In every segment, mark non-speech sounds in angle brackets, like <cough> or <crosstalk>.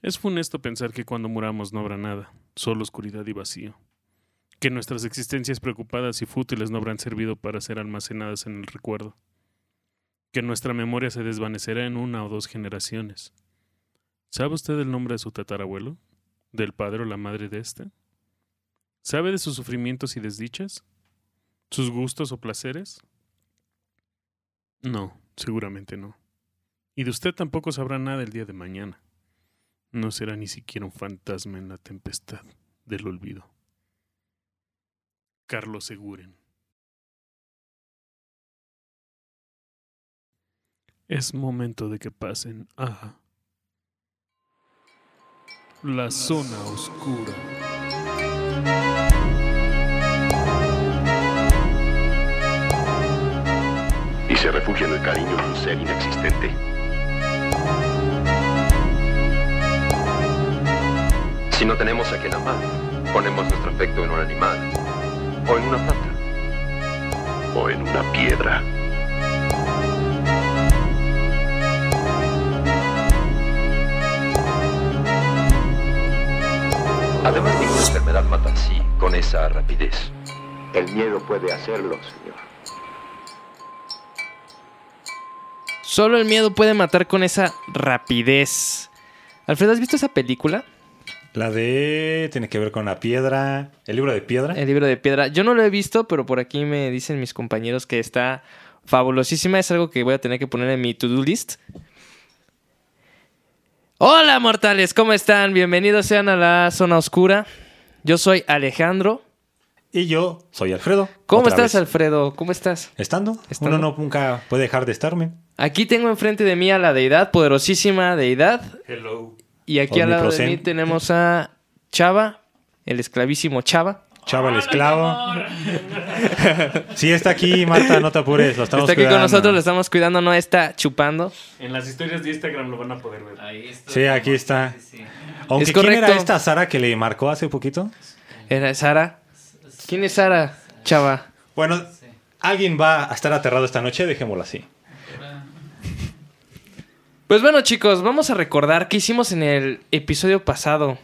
Es funesto pensar que cuando muramos no habrá nada, solo oscuridad y vacío. Que nuestras existencias preocupadas y fútiles no habrán servido para ser almacenadas en el recuerdo. Que nuestra memoria se desvanecerá en una o dos generaciones. ¿Sabe usted el nombre de su tatarabuelo? ¿Del padre o la madre de éste? ¿Sabe de sus sufrimientos y desdichas? ¿Sus gustos o placeres? No, seguramente no. Y de usted tampoco sabrá nada el día de mañana. No será ni siquiera un fantasma en la tempestad del olvido. Carlos Seguren. Es momento de que pasen a la zona oscura. y se refugia en el cariño de un ser inexistente. Si no tenemos a quien amar, ponemos nuestro afecto en un animal, o en una planta, o en una piedra. Además, ninguna enfermedad mata así, con esa rapidez. El miedo puede hacerlo, señor. Solo el miedo puede matar con esa rapidez. Alfredo, ¿has visto esa película? La de. Tiene que ver con la piedra. El libro de piedra. El libro de piedra. Yo no lo he visto, pero por aquí me dicen mis compañeros que está fabulosísima. Es algo que voy a tener que poner en mi to-do list. Hola, mortales, ¿cómo están? Bienvenidos sean a la zona oscura. Yo soy Alejandro. Y yo soy Alfredo. ¿Cómo otra estás, vez. Alfredo? ¿Cómo estás? ¿Estando? Estando. Uno no nunca puede dejar de estarme. Aquí tengo enfrente de mí a la deidad, poderosísima deidad. Hello. Y aquí al lado de mí tenemos a Chava, el esclavísimo Chava. Chava el esclavo. <laughs> Sí, está aquí, Marta, no te apures. Lo estamos Está aquí con nosotros, lo estamos cuidando, no está chupando. En las historias de Instagram lo van a poder ver. Ahí está. Sí, aquí está. Aunque Es ¿quién era esta Sara que le marcó hace poquito? Era Sara. ¿Quién es Sara, Chava? Bueno, alguien va a estar aterrado esta noche, dejémoslo así. Pues bueno, chicos, vamos a recordar qué hicimos en el episodio pasado.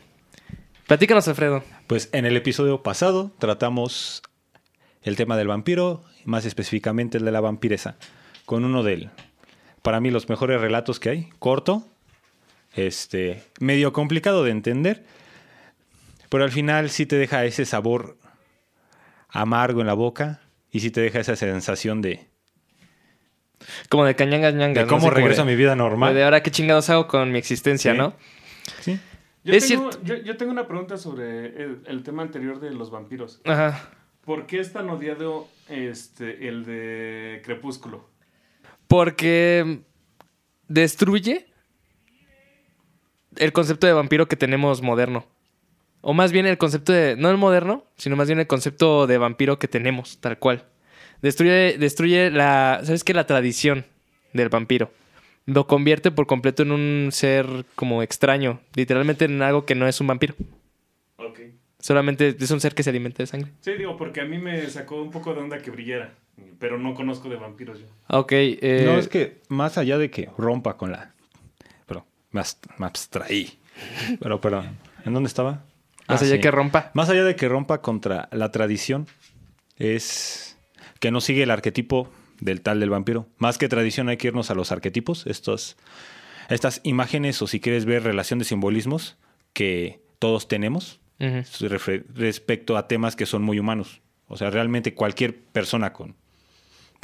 Platícanos, Alfredo. Pues en el episodio pasado tratamos el tema del vampiro, más específicamente el de la vampiresa, con uno de, para mí, los mejores relatos que hay, corto, este, medio complicado de entender, pero al final sí te deja ese sabor amargo en la boca y sí te deja esa sensación de, Como de cañangas ñangas. de cómo regreso a mi vida De normal. ahora qué chingados hago con mi existencia, Sí. ¿no? Sí. Yo, Es tengo, cierto. yo, yo tengo una pregunta sobre el, el tema anterior de los vampiros. Ajá. ¿Por qué es tan odiado este, el de Crepúsculo? Porque destruye el concepto de vampiro que tenemos moderno. O más bien el concepto de, no el moderno, sino más bien el concepto de vampiro que tenemos, tal cual. Destruye, destruye la, ¿sabes qué? La tradición del vampiro. Lo convierte por completo en un ser como extraño, literalmente en algo que no es un vampiro. Ok. Solamente es un ser que se alimenta de sangre. Sí, digo, porque a mí me sacó un poco de onda que brillara. Pero no conozco de vampiros yo. Ok. eh, No, es que más allá de que rompa con la... Pero me, ast- me abstraí. Pero, perdón. ¿En dónde estaba? Más Ah, allá sí. que rompa. Más allá de que rompa contra la tradición, es que no sigue el arquetipo del tal del vampiro. Más que tradición hay que irnos a los arquetipos, estos, estas imágenes o si quieres ver relación de simbolismos que todos tenemos respecto a temas que son muy humanos. O sea, realmente cualquier persona con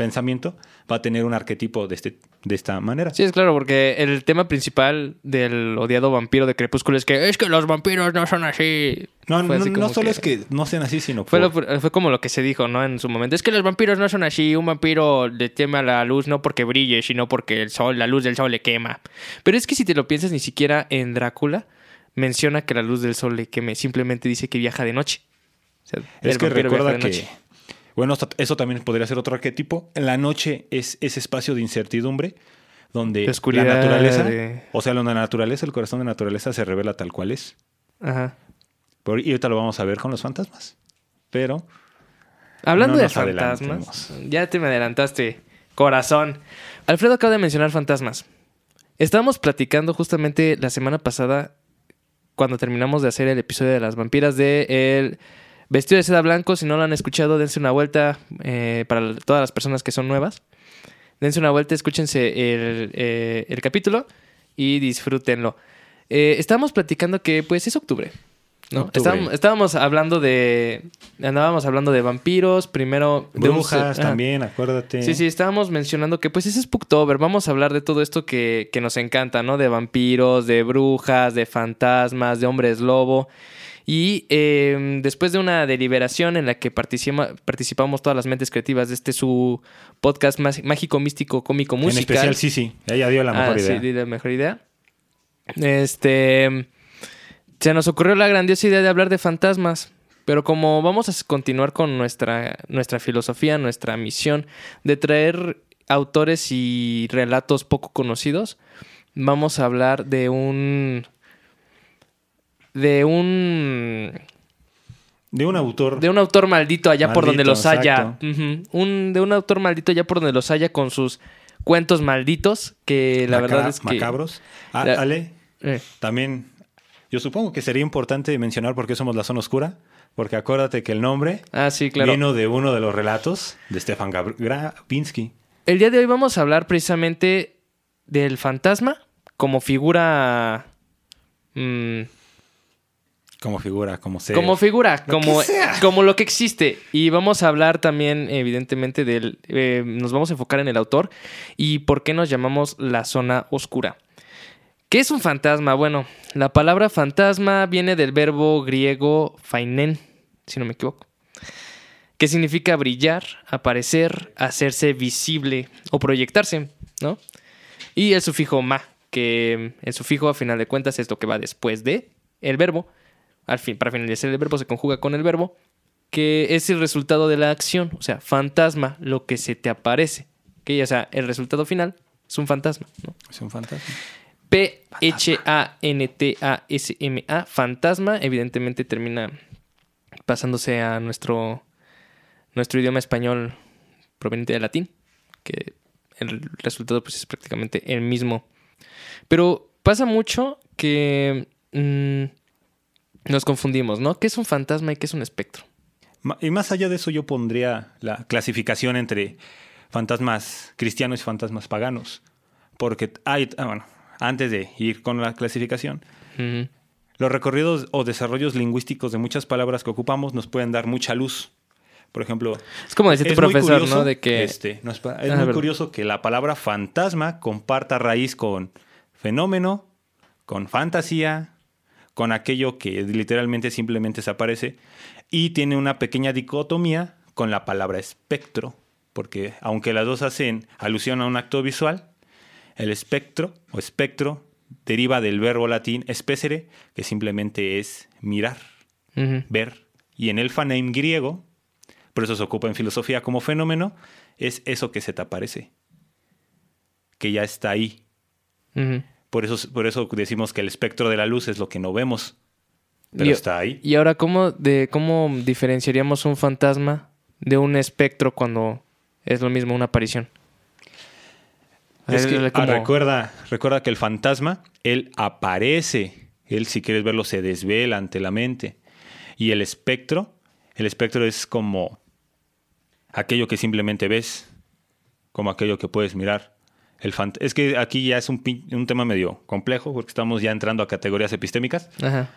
pensamiento va a tener un arquetipo de, este, de esta manera. Sí, es claro, porque el tema principal del odiado vampiro de Crepúsculo es que es que los vampiros no son así. No, Fue no, así no como solo que- es que no sean así, sino Fue, por- lo- fue como lo que se dijo, ¿no? En su momento. Es que los vampiros no son así. Un vampiro le teme a la luz no porque brille, sino porque el sol, la luz del sol le quema. Pero es que si te lo piensas, ni siquiera en Drácula menciona que la luz del sol le queme. Simplemente dice que viaja de noche. O sea, Es que recuerda que, noche. Bueno, eso también podría ser otro arquetipo. En la noche es ese espacio de incertidumbre donde la naturaleza, de- o sea, la naturaleza, el corazón de la naturaleza se revela tal cual es. Ajá. Y ahorita lo vamos a ver con los fantasmas. Pero Hablando No de fantasmas, ya te me adelantaste, corazón. Alfredo acaba de mencionar fantasmas. Estábamos platicando justamente la semana pasada cuando terminamos de hacer el episodio de las vampiras de El Vestido de Seda Blanco. Si no lo han escuchado, dense una vuelta eh, para todas las personas que son nuevas. Dense una vuelta, escúchense el, eh, el capítulo y disfrútenlo. Eh, estábamos platicando que pues es octubre. ¿no? Octubre. Estábamos, estábamos hablando de. Andábamos hablando de vampiros, primero. de un- Brujas ajá. también, acuérdate. Sí, sí, estábamos mencionando que pues es Spooktober. Vamos a hablar de todo esto que, que nos encanta, ¿no? De vampiros, de brujas, de fantasmas, de hombres lobo. Y eh, después de una deliberación en la que participa- participamos todas las mentes creativas de este su podcast más- mágico, místico, cómico, En musical. especial, sí, sí. Ella dio la mejor Ah, idea. Sí, di la mejor idea. Este. Se nos ocurrió la grandiosa idea de hablar de fantasmas. Pero como vamos a continuar con nuestra, nuestra filosofía, nuestra misión de traer autores y relatos poco conocidos, vamos a hablar de un. De un. De un autor. de un autor maldito allá por donde los haya. un, de un autor maldito allá por donde los haya con sus cuentos malditos. Que la maca- verdad es que. Macabros. Ah, La- Ale, Eh. también. Yo supongo que sería importante mencionar por qué somos la zona oscura. Porque acuérdate que el nombre Ah, sí, claro. vino de uno de los relatos de Stefan Grabinski. El día de hoy vamos a hablar precisamente del fantasma como figura. mm, Como figura, como ser. como figura, Lo como, como lo que existe. Y vamos a hablar también, evidentemente, del. eh, nos vamos a enfocar en el autor y por qué nos llamamos la zona oscura. ¿Qué es un fantasma? Bueno, la palabra fantasma viene del verbo griego fainen, si no me equivoco, que significa brillar, aparecer, hacerse visible o proyectarse, ¿no? Y el sufijo ma, que el sufijo a final de cuentas es lo que va después de el verbo. Al fin, para finalizar el verbo se conjuga con el verbo, que es el resultado de la acción, o sea, fantasma, lo que se te aparece. Que o sea, el resultado final es un fantasma, ¿no? Es un fantasma. P-H-A-N-T-A-S-M-A, fantasma, evidentemente termina pasándose a nuestro, nuestro idioma español proveniente del latín, que el resultado pues es prácticamente el mismo. Pero pasa mucho que mm, nos confundimos, ¿no? ¿Qué es un fantasma y qué es un espectro? Y más allá de eso, yo pondría la clasificación entre fantasmas cristianos y fantasmas paganos. Porque hay, ah, bueno, antes de ir con la clasificación, los recorridos o desarrollos lingüísticos de muchas palabras que ocupamos nos pueden dar mucha luz. Por ejemplo, Es como decía tu profesor, curioso, ¿no? De que... este, no, es Ah, muy verdad. curioso que la palabra fantasma comparta raíz con fenómeno, con fantasía, con aquello que literalmente simplemente se aparece y tiene una pequeña dicotomía con la palabra espectro, porque aunque las dos hacen alusión a un acto visual, el espectro o espectro deriva del verbo latín especere, que simplemente es mirar ver. Y en el faneim griego, por eso se ocupa en filosofía como fenómeno, es eso que se te aparece, que ya está ahí. Ujú. Por eso, por eso decimos que el espectro de la luz es lo que no vemos, pero Y- está ahí. Y ahora, ¿cómo, de, ¿cómo diferenciaríamos un fantasma de un espectro cuando es lo mismo una aparición? Es que, ah, recuerda, recuerda que el fantasma, él aparece, él si quieres verlo se desvela ante la mente. Y el espectro, el espectro es como aquello que simplemente ves, como aquello que puedes mirar. El fant- es que aquí ya es un, un tema medio complejo porque estamos ya entrando a categorías epistémicas. Ajá.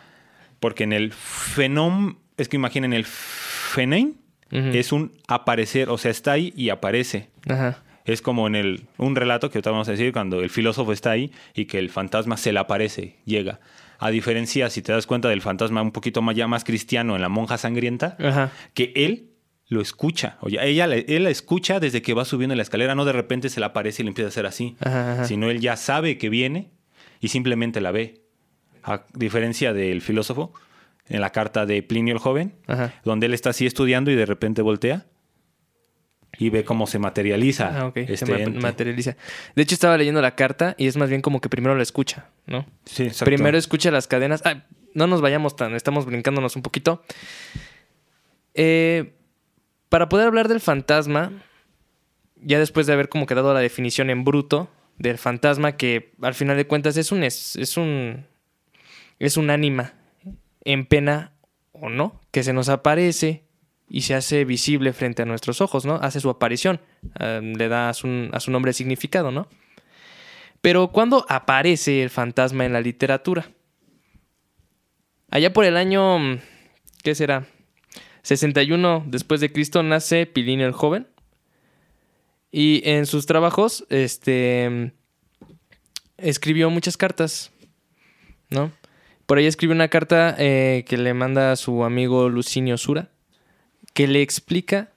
Porque en el fenóm, es que imaginen el fenein, es un aparecer, o sea, está ahí y aparece. Ajá. Es como en el, un relato que ahorita vamos a decir cuando el filósofo está ahí y que el fantasma se le aparece, llega. A diferencia, si te das cuenta del fantasma un poquito más, ya más cristiano en la monja sangrienta, Ajá. que él lo escucha. Oye, ella, él la escucha desde que va subiendo la escalera, no de repente se le aparece y le empieza a hacer así, Ajá, ajá. sino él ya sabe que viene y simplemente la ve. A diferencia del filósofo, en la carta de Plinio el Joven, Ajá. donde él está así estudiando y de repente voltea y ve cómo se materializa Ah, ok. Se este ma- ente. materializa. De hecho, estaba leyendo la carta y es más bien como que primero la escucha, ¿no? Sí, exacto. Primero escucha las cadenas. Ah, no nos vayamos tan, estamos brincándonos un poquito. Eh, para poder hablar del fantasma, ya después de haber como quedado la definición en bruto del fantasma, que al final de cuentas es un es, un es un ánima en pena o no, que se nos aparece y se hace visible frente a nuestros ojos, ¿no? Hace su aparición, le da a su, a su nombre significado, ¿no? Pero ¿cuándo aparece el fantasma en la literatura? Allá por el año, ¿qué será? 61 después de Cristo nace Pilinio el joven. Y en sus trabajos, este, escribió muchas cartas, ¿no? Por ahí escribió una carta eh, que le manda a su amigo Lucinio Sura, que le explica,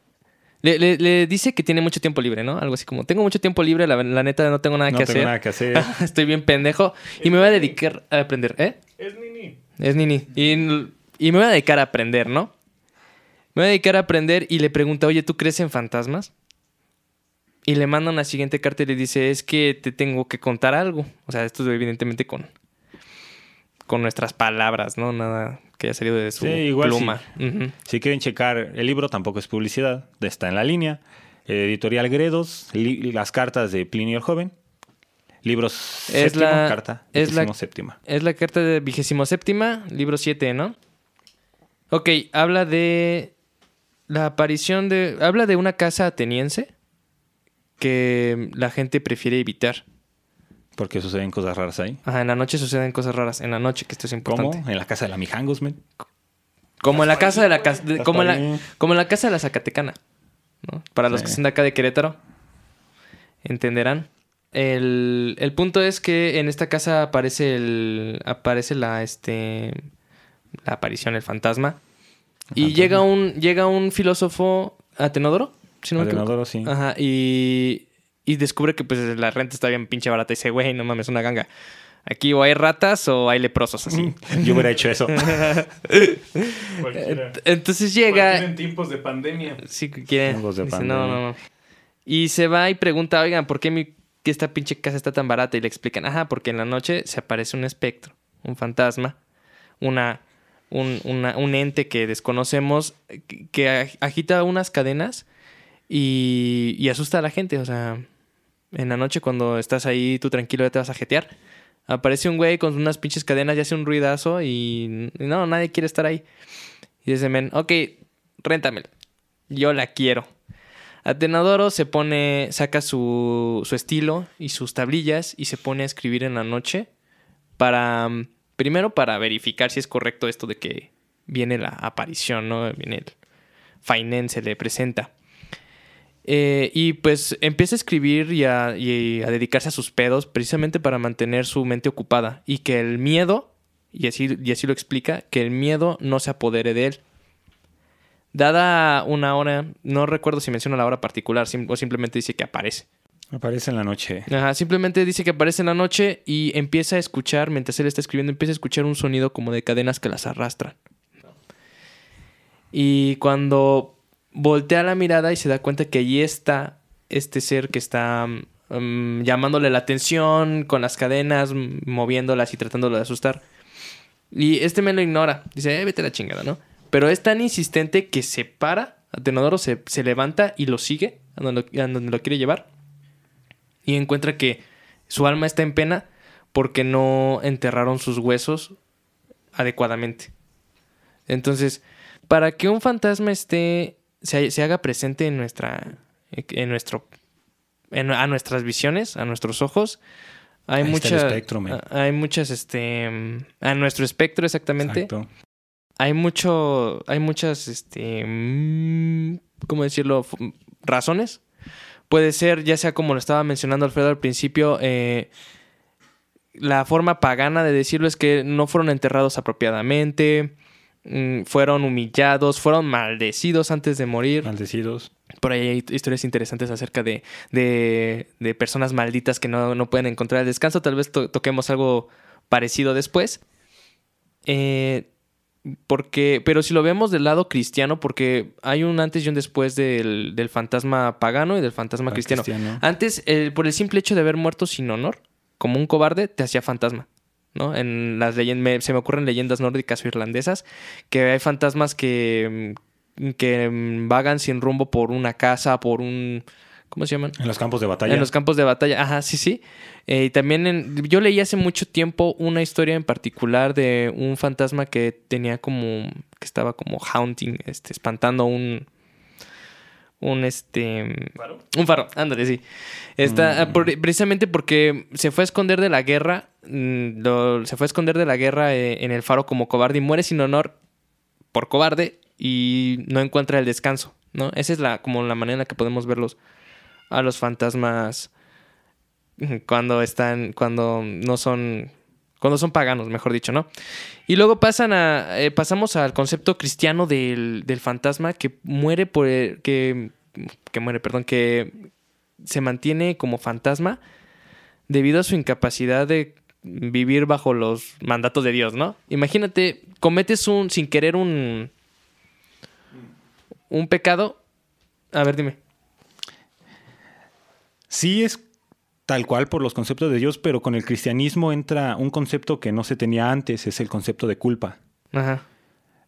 le, le- le dice que tiene mucho tiempo libre, ¿no? Algo así como, tengo mucho tiempo libre, la, la neta no tengo nada No que tengo hacer. nada que hacer. <laughs> Estoy bien pendejo y me voy a dedicar a aprender, ¿eh? Es Nini. Es Nini. Y, y me voy a dedicar a aprender, ¿no? Me voy a dedicar a aprender y le pregunta, oye, ¿tú crees en fantasmas? Y le manda una siguiente carta y le dice, es que te tengo que contar algo. O sea, esto es evidentemente con, con nuestras palabras, ¿no? Nada que haya salido de su Sí, igual pluma. Si quieren checar el libro, tampoco es publicidad, está en la línea. Editorial Gredos, las cartas de Plinio el Joven. Libros Es séptimo, la- carta es la- séptima. Es la carta de vigésimo séptima, libro 7, ¿no? Ok, habla de la aparición de... Habla de una casa ateniense que la gente prefiere evitar. Porque suceden cosas raras ahí. Ajá, en la noche suceden cosas raras. En la noche, que esto es ¿Cómo? importante. En la casa de la Mijangos, men. Como en la casa de la cas- de- como en la, como en la casa de la Zacatecana. ¿no? Para los que son de acá de Querétaro, entenderán. El, el punto es que en esta casa aparece el. aparece la este. la aparición, el fantasma. Y llega un. llega un filósofo. Atenodoro, si no me equivoco. Adenodoro, sí. Ajá. Y. Y descubre que pues la renta está bien pinche barata. Y dice, güey, no mames, una ganga. Aquí o hay ratas o hay leprosos así. <laughs> Yo hubiera hecho eso. <laughs> Cualquiera. Entonces llega. En tiempos de pandemia. Sí, que quiere. Tiempos de Dice, pandemia. no, no, no. Y se va y pregunta, oigan, ¿por qué mi, que esta pinche casa está tan barata? Y le explican, ajá, porque en la noche se aparece un espectro, un fantasma, una, un, un ente que desconocemos, que, que ag- agita unas cadenas y, y asusta a la gente. O sea, en la noche cuando estás ahí tú tranquilo ya te vas a jetear. Aparece un güey con unas pinches cadenas y hace un ruidazo y, y no, nadie quiere estar ahí. Y dice, men, ok, réntamela. Yo la quiero. Atenadoro se pone, saca su, su estilo y sus tablillas y se pone a escribir en la noche para, mm, primero para verificar si es correcto esto de que viene la aparición, ¿no? Viene el Fainen, se le presenta. Eh, y pues empieza a escribir y a, y a dedicarse a sus pedos precisamente para mantener su mente ocupada y que el miedo, y así, y así lo explica, que el miedo no se apodere de él. Dada una hora, no recuerdo si menciona la hora particular o simplemente dice que aparece. Aparece en la noche. Ajá, simplemente dice que aparece en la noche y empieza a escuchar, mientras él está escribiendo, empieza a escuchar un sonido como de cadenas que las arrastran. Y cuando voltea la mirada y se da cuenta que allí está este ser que está mm, llamándole la atención con las cadenas, moviéndolas y tratándolo de asustar. Y este me lo ignora. Dice, eh, vete la chingada, ¿no? Pero es tan insistente que se para, Atenodoro se, se levanta y lo sigue a donde lo quiere llevar y encuentra que su alma está en pena porque no enterraron sus huesos adecuadamente. Entonces, para que un fantasma esté se, se haga presente en nuestra en nuestro en- a nuestras visiones, a nuestros ojos, hay Ahí muchas espectro, hay muchas este a nuestro espectro exactamente Exacto. hay mucho, hay muchas, este, mm, ¿cómo decirlo? Razones. Puede ser, ya sea como lo estaba mencionando Alfredo al principio, eh, la forma pagana de decirlo es que no fueron enterrados apropiadamente, mm, fueron humillados, fueron maldecidos antes de morir. Maldecidos. Por ahí hay historias interesantes acerca de, de, de personas malditas que no, no pueden encontrar el descanso. Tal vez to- toquemos algo parecido después. Eh, porque, pero si lo vemos del lado cristiano, porque hay un antes y un después del, del fantasma pagano y del fantasma Al cristiano. cristiano. Antes, por el simple hecho de haber muerto sin honor, como un cobarde, te hacía fantasma. ¿no? En las leyendas, se me ocurren leyendas nórdicas o irlandesas, que hay fantasmas que, mm, que mm, vagan sin rumbo por una casa, por un ¿Cómo se llaman? En los campos de batalla. En los campos de batalla, ajá, sí, sí. Eh, y también en- yo leí hace mucho tiempo una historia en particular de un fantasma que tenía como, que estaba como haunting, este, espantando un, un, este, un faro, ándale, sí. Está, ah, por- precisamente porque se fue a esconder de la guerra, mm, lo- se fue a esconder de la guerra eh, en el faro como cobarde y muere sin honor por cobarde y no encuentra el descanso, ¿no? Esa es la, como la manera en la que podemos verlos a los fantasmas cuando están, cuando no son, cuando son paganos, mejor dicho, ¿no? Y luego pasan a, eh, pasamos al concepto cristiano del, del fantasma que muere por, el- que, que muere, perdón, que se mantiene como fantasma debido a su incapacidad de vivir bajo los mandatos de Dios, ¿no? Imagínate, cometes un, sin querer un, un pecado. A ver, dime. Sí es tal cual por los conceptos de Dios, pero con el cristianismo entra un concepto que no se tenía antes, es el concepto de culpa. Ajá.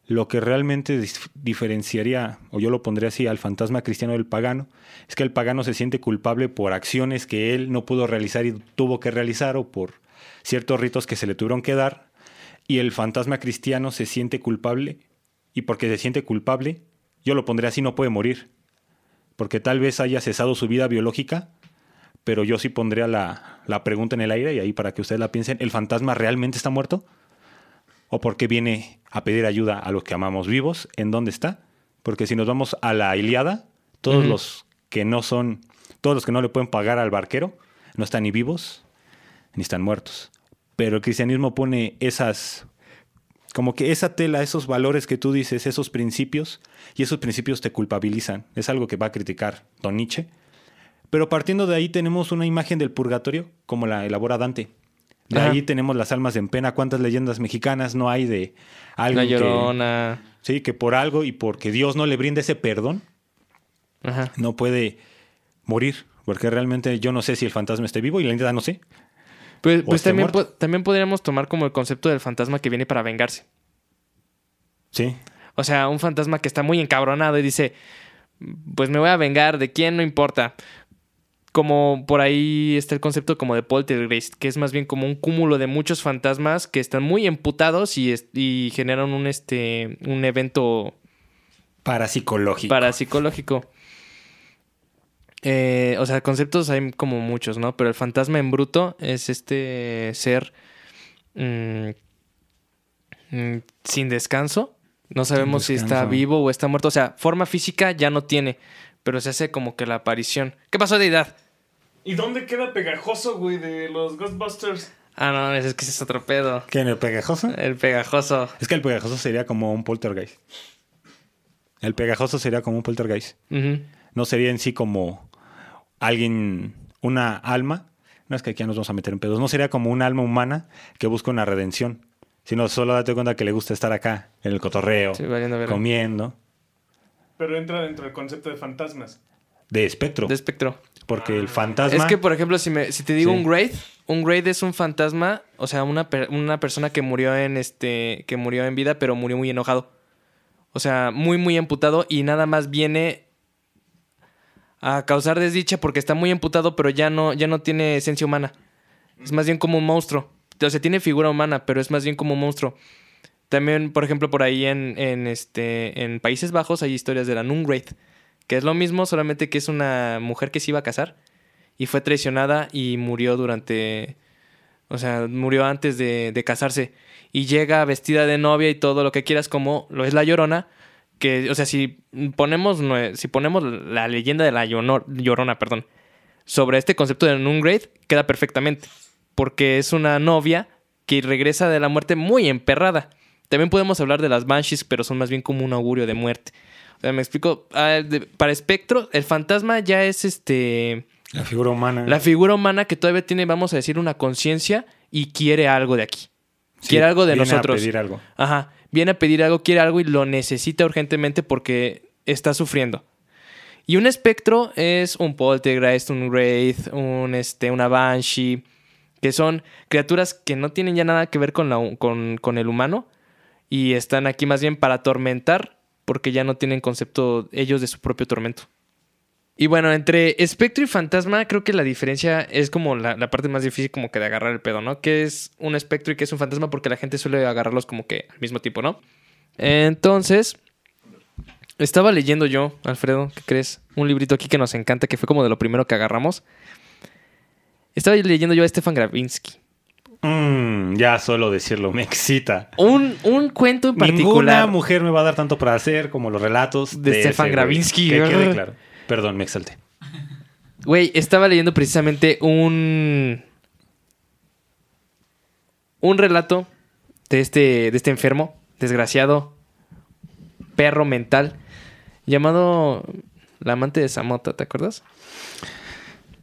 Lo que realmente diferenciaría, o yo lo pondría así, al fantasma cristiano del pagano, es que el pagano se siente culpable por acciones que él no pudo realizar y tuvo que realizar, o por ciertos ritos que se le tuvieron que dar, y el fantasma cristiano se siente culpable, y porque se siente culpable, yo lo pondría así, no puede morir, porque tal vez haya cesado su vida biológica, pero yo sí pondría la, la pregunta en el aire, y ahí para que ustedes la piensen, ¿el fantasma realmente está muerto? ¿O por qué viene a pedir ayuda a los que amamos vivos? ¿En dónde está? Porque si nos vamos a la Iliada, todos los que no son, todos los que no le pueden pagar al barquero, no están ni vivos ni están muertos. Pero el cristianismo pone esas, como que esa tela, esos valores que tú dices, esos principios, y esos principios te culpabilizan. Es algo que va a criticar Don Nietzsche. Pero partiendo de ahí tenemos una imagen del purgatorio, como la elabora Dante. De Ajá. ahí tenemos las almas en pena. ¿Cuántas leyendas mexicanas no hay de algo La que, llorona. sí, que por algo y porque Dios no le brinda ese perdón, Ajá. no puede morir? Porque realmente yo no sé si el fantasma esté vivo y la neta no sé. Pues, pues también, po- también podríamos tomar como el concepto del fantasma que viene para vengarse. Sí. O sea, un fantasma que está muy encabronado y dice, pues me voy a vengar, ¿de quién? No importa. Como por ahí está el concepto como de poltergeist, que es más bien como un cúmulo de muchos fantasmas que están muy emputados y, es- y generan un, este, un evento Parapsicológico. parapsicológico. Eh, o sea, conceptos hay como muchos, ¿no? Pero el fantasma en bruto es este ser mm, mm, sin descanso. No sabemos si está vivo o está muerto. O sea, forma física ya no tiene, pero se hace como que la aparición. ¿Qué pasó, Deidad? ¿Y dónde queda pegajoso, güey, de los Ghostbusters? Ah, no, es que ese es otro pedo. ¿Qué, en el pegajoso? El pegajoso. Es que el pegajoso sería como un poltergeist. El pegajoso sería como un poltergeist. No sería en sí como alguien, una alma. No es que aquí ya nos vamos a meter en pedos. No sería como un alma humana que busca una redención. Sino solo date cuenta que le gusta estar acá, en el cotorreo, Sí, comiendo. Pero entra dentro del concepto de fantasmas. De espectro. De espectro. porque el fantasma. Es que, por ejemplo, si, me, si te digo Sí. un Wraith, un Wraith es un fantasma, o sea, una, per- una persona que murió en este. que murió en vida, pero murió muy enojado. O sea, muy, muy emputado y nada más viene a causar desdicha porque está muy emputado, pero ya no, ya no tiene esencia humana. Es más bien como un monstruo. O sea, tiene figura humana, pero es más bien como un monstruo. También, por ejemplo, por ahí en, en, este, en Países Bajos hay historias de la Nunwraith, que es lo mismo, solamente que es una mujer que se iba a casar y fue traicionada y murió durante, o sea, murió antes de, de casarse. Y llega vestida de novia y todo lo que quieras, como lo es la Llorona, que, o sea, si ponemos, si ponemos la leyenda de la Llono- Llorona, perdón, sobre este concepto de Nunwraith, queda perfectamente, porque es una novia que regresa de la muerte muy emperrada. También podemos hablar de las Banshees, pero son más bien como un augurio de muerte. O sea, me explico. Ah, para Espectro, el fantasma ya es este. La figura humana. La figura humana que todavía tiene, vamos a decir, una conciencia y quiere algo de aquí. Sí, quiere algo de viene nosotros. A pedir algo. Ajá. Viene a pedir algo, quiere algo y lo necesita urgentemente porque está sufriendo. Y un espectro es un poltergeist, un wraith, un, este, una banshee, que son criaturas que no tienen ya nada que ver con, la, con, con el humano y están aquí más bien para atormentar porque ya no tienen concepto ellos de su propio tormento. Y bueno, entre espectro y fantasma, creo que la diferencia es como la, la parte más difícil como que de agarrar el pedo, ¿no? Que es un espectro y que es un fantasma porque la gente suele agarrarlos como que al mismo tiempo, ¿no? Entonces, estaba leyendo yo, Alfredo, ¿qué crees? Un librito aquí que nos encanta, que fue como de lo primero que agarramos. Estaba leyendo yo a Stefan Gravinsky. Mm, ya solo decirlo me excita. Un, un cuento en Ninguna particular. mujer me va a dar tanto para hacer como los relatos De de, Stefan. Gravinsky. Que quede claro. Perdón, me exalté. Güey, estaba leyendo precisamente un. Un relato de este, de este enfermo, desgraciado, perro mental, llamado La amante de Samota, ¿te acuerdas?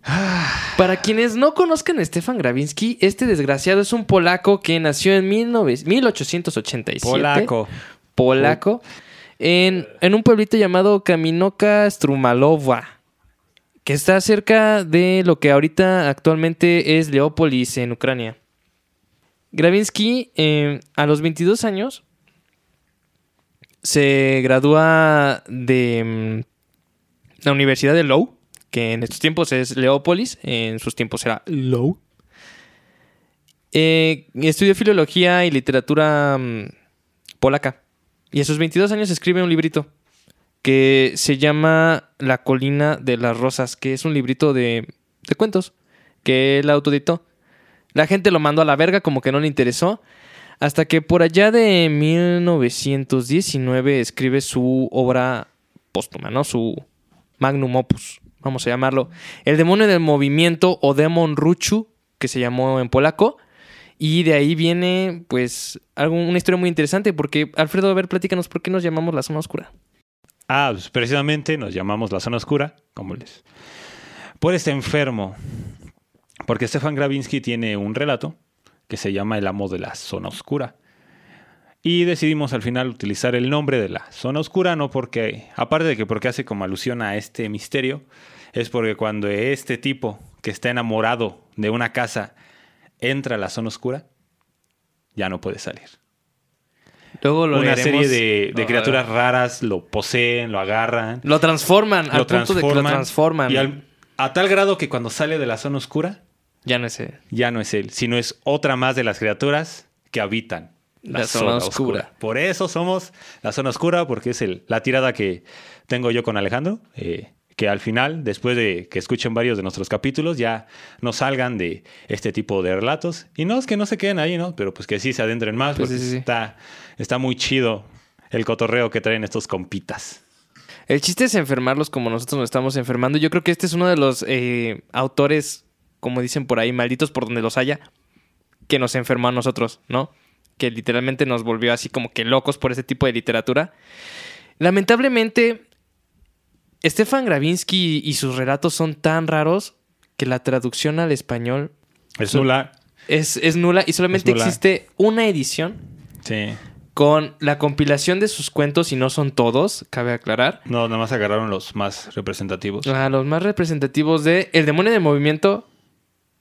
<sighs> Para quienes no conozcan a Stefan Gravinsky, este desgraciado es un polaco que nació en 19 1887. Polaco. Polaco. En, en un pueblito llamado Kaminoka Strumalowa que está cerca de lo que ahorita actualmente es Leópolis en Ucrania. Gravinsky, eh, a los 22 años, se gradúa de mm, la Universidad de Low, que en estos tiempos es Leópolis, en sus tiempos era Low. Eh, estudió filología y literatura mm, polaca. Y a sus 22 años escribe un librito que se llama La colina de las rosas, que es un librito de, de cuentos que él autoditó. La gente lo mandó a la verga, como que no le interesó, hasta que por allá de 1919 escribe su obra póstuma, ¿no? Su magnum opus, vamos a llamarlo. El demonio del movimiento o Demon Ruchu, que se llamó en polaco. Y de ahí viene, pues, algo, una historia muy interesante, porque, Alfredo, a ver, platícanos por qué nos llamamos la zona oscura. Ah, pues precisamente nos llamamos la zona oscura, como les. Por este enfermo. Porque Stefan Gravinsky tiene un relato que se llama El amo de la zona oscura. Y decidimos al final utilizar el nombre de la zona oscura, no porque, aparte de que porque hace como alusión a este misterio, es porque cuando este tipo que está enamorado de una casa entra a la zona oscura, ya no puede salir. Luego lo Una leeremos. serie de, de Ah, criaturas raras lo poseen, lo agarran, Lo transforman, al lo punto de que lo transforman. Y al- a tal grado que cuando sale de la zona oscura, Ya no sé. ya no es él, sino es otra más de las criaturas que habitan La zona oscura. Por eso somos la zona oscura, porque es el, la tirada que tengo yo con Alejandro. eh, que al final, después de que escuchen varios de nuestros capítulos, ya no salgan de este tipo de relatos. Y no es que no se queden ahí, ¿no? Pero pues que sí se adentren más, Pues porque sí, sí, sí. Está, está muy chido el cotorreo que traen estos compitas. El chiste es enfermarlos como nosotros nos estamos enfermando. Yo creo que este es uno de los eh, autores, como dicen por ahí, malditos por donde los haya, que nos enfermó a nosotros, ¿no? Que literalmente nos volvió así como que locos por ese tipo de literatura. Lamentablemente, Stefan Gravinsky y sus relatos son tan raros que la traducción al español Es So- nula. es, es nula y solamente nula. existe una edición Sí. con la compilación de sus cuentos y no son todos, cabe aclarar. No, nada más agarraron los más representativos. A los más representativos de El demonio de movimiento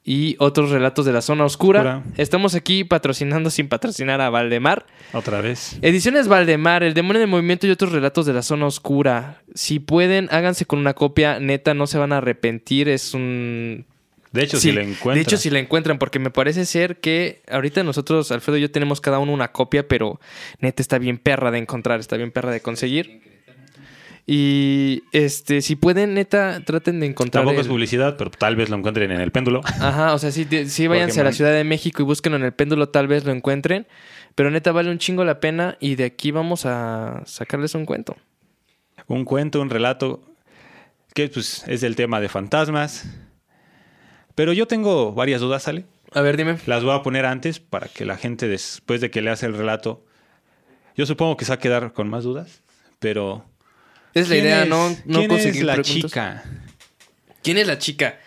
y otros relatos de la zona oscura. Oscura. Estamos aquí patrocinando sin patrocinar a Valdemar. Otra vez. Ediciones Valdemar, El demonio de movimiento y otros relatos de la zona oscura. Si pueden, háganse con una copia, neta, no se van a arrepentir. Es un De hecho, Sí, si la encuentran. De hecho, si la encuentran, porque me parece ser que ahorita nosotros, Alfredo y yo, tenemos cada uno una copia, pero neta está bien perra de encontrar, está bien perra de conseguir. Y este, si pueden, neta, traten de encontrar. Tampoco el- es publicidad, pero tal vez lo encuentren en el péndulo. Ajá, o sea, sí, sí, váyanse a la Ciudad de México y búsquenlo en el péndulo, tal vez lo encuentren. Pero neta, vale un chingo la pena y de aquí vamos a sacarles un cuento. Un cuento, un relato, que pues es del tema de fantasmas. Pero yo tengo varias dudas, ¿sale? A ver, dime. Las voy a poner antes para que la gente después de que leas el relato, yo supongo que se va a quedar con más dudas, pero... Es la ¿quién idea, es- no, no ¿Quién conseguir es la preguntas. chica? ¿Quién es la chica?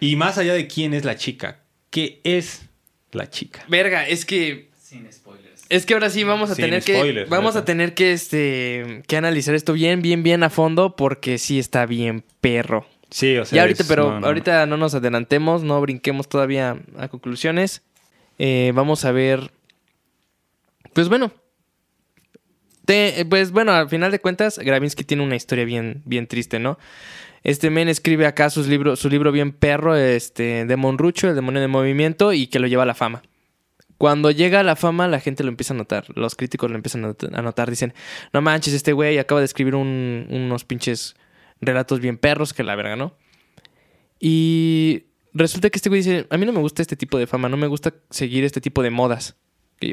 Y más allá de quién es la chica, ¿qué es la chica? Verga, es que Sin spoilers. Es que ahora sí vamos a Sin tener que spoilers, vamos neta. a tener que este que analizar esto bien bien bien a fondo porque sí está bien perro. Sí, o sea... ya ahorita, es- pero no, no. ahorita no nos adelantemos, no brinquemos todavía a conclusiones. Eh, vamos a ver. Pues bueno. Te- pues bueno, al final de cuentas, Gravinsky tiene una historia bien, bien triste, ¿no? Este men escribe acá sus libros, su libro bien perro, este, de Monrucho, el demonio de movimiento, y que lo lleva a la fama. Cuando llega a la fama, la gente lo empieza a notar. Los críticos lo empiezan a not- a notar. Dicen, no manches, este güey acaba de escribir un- unos pinches relatos bien perros que la verga, ¿no? Y resulta que este güey dice, a mí no me gusta este tipo de fama, no me gusta seguir este tipo de modas.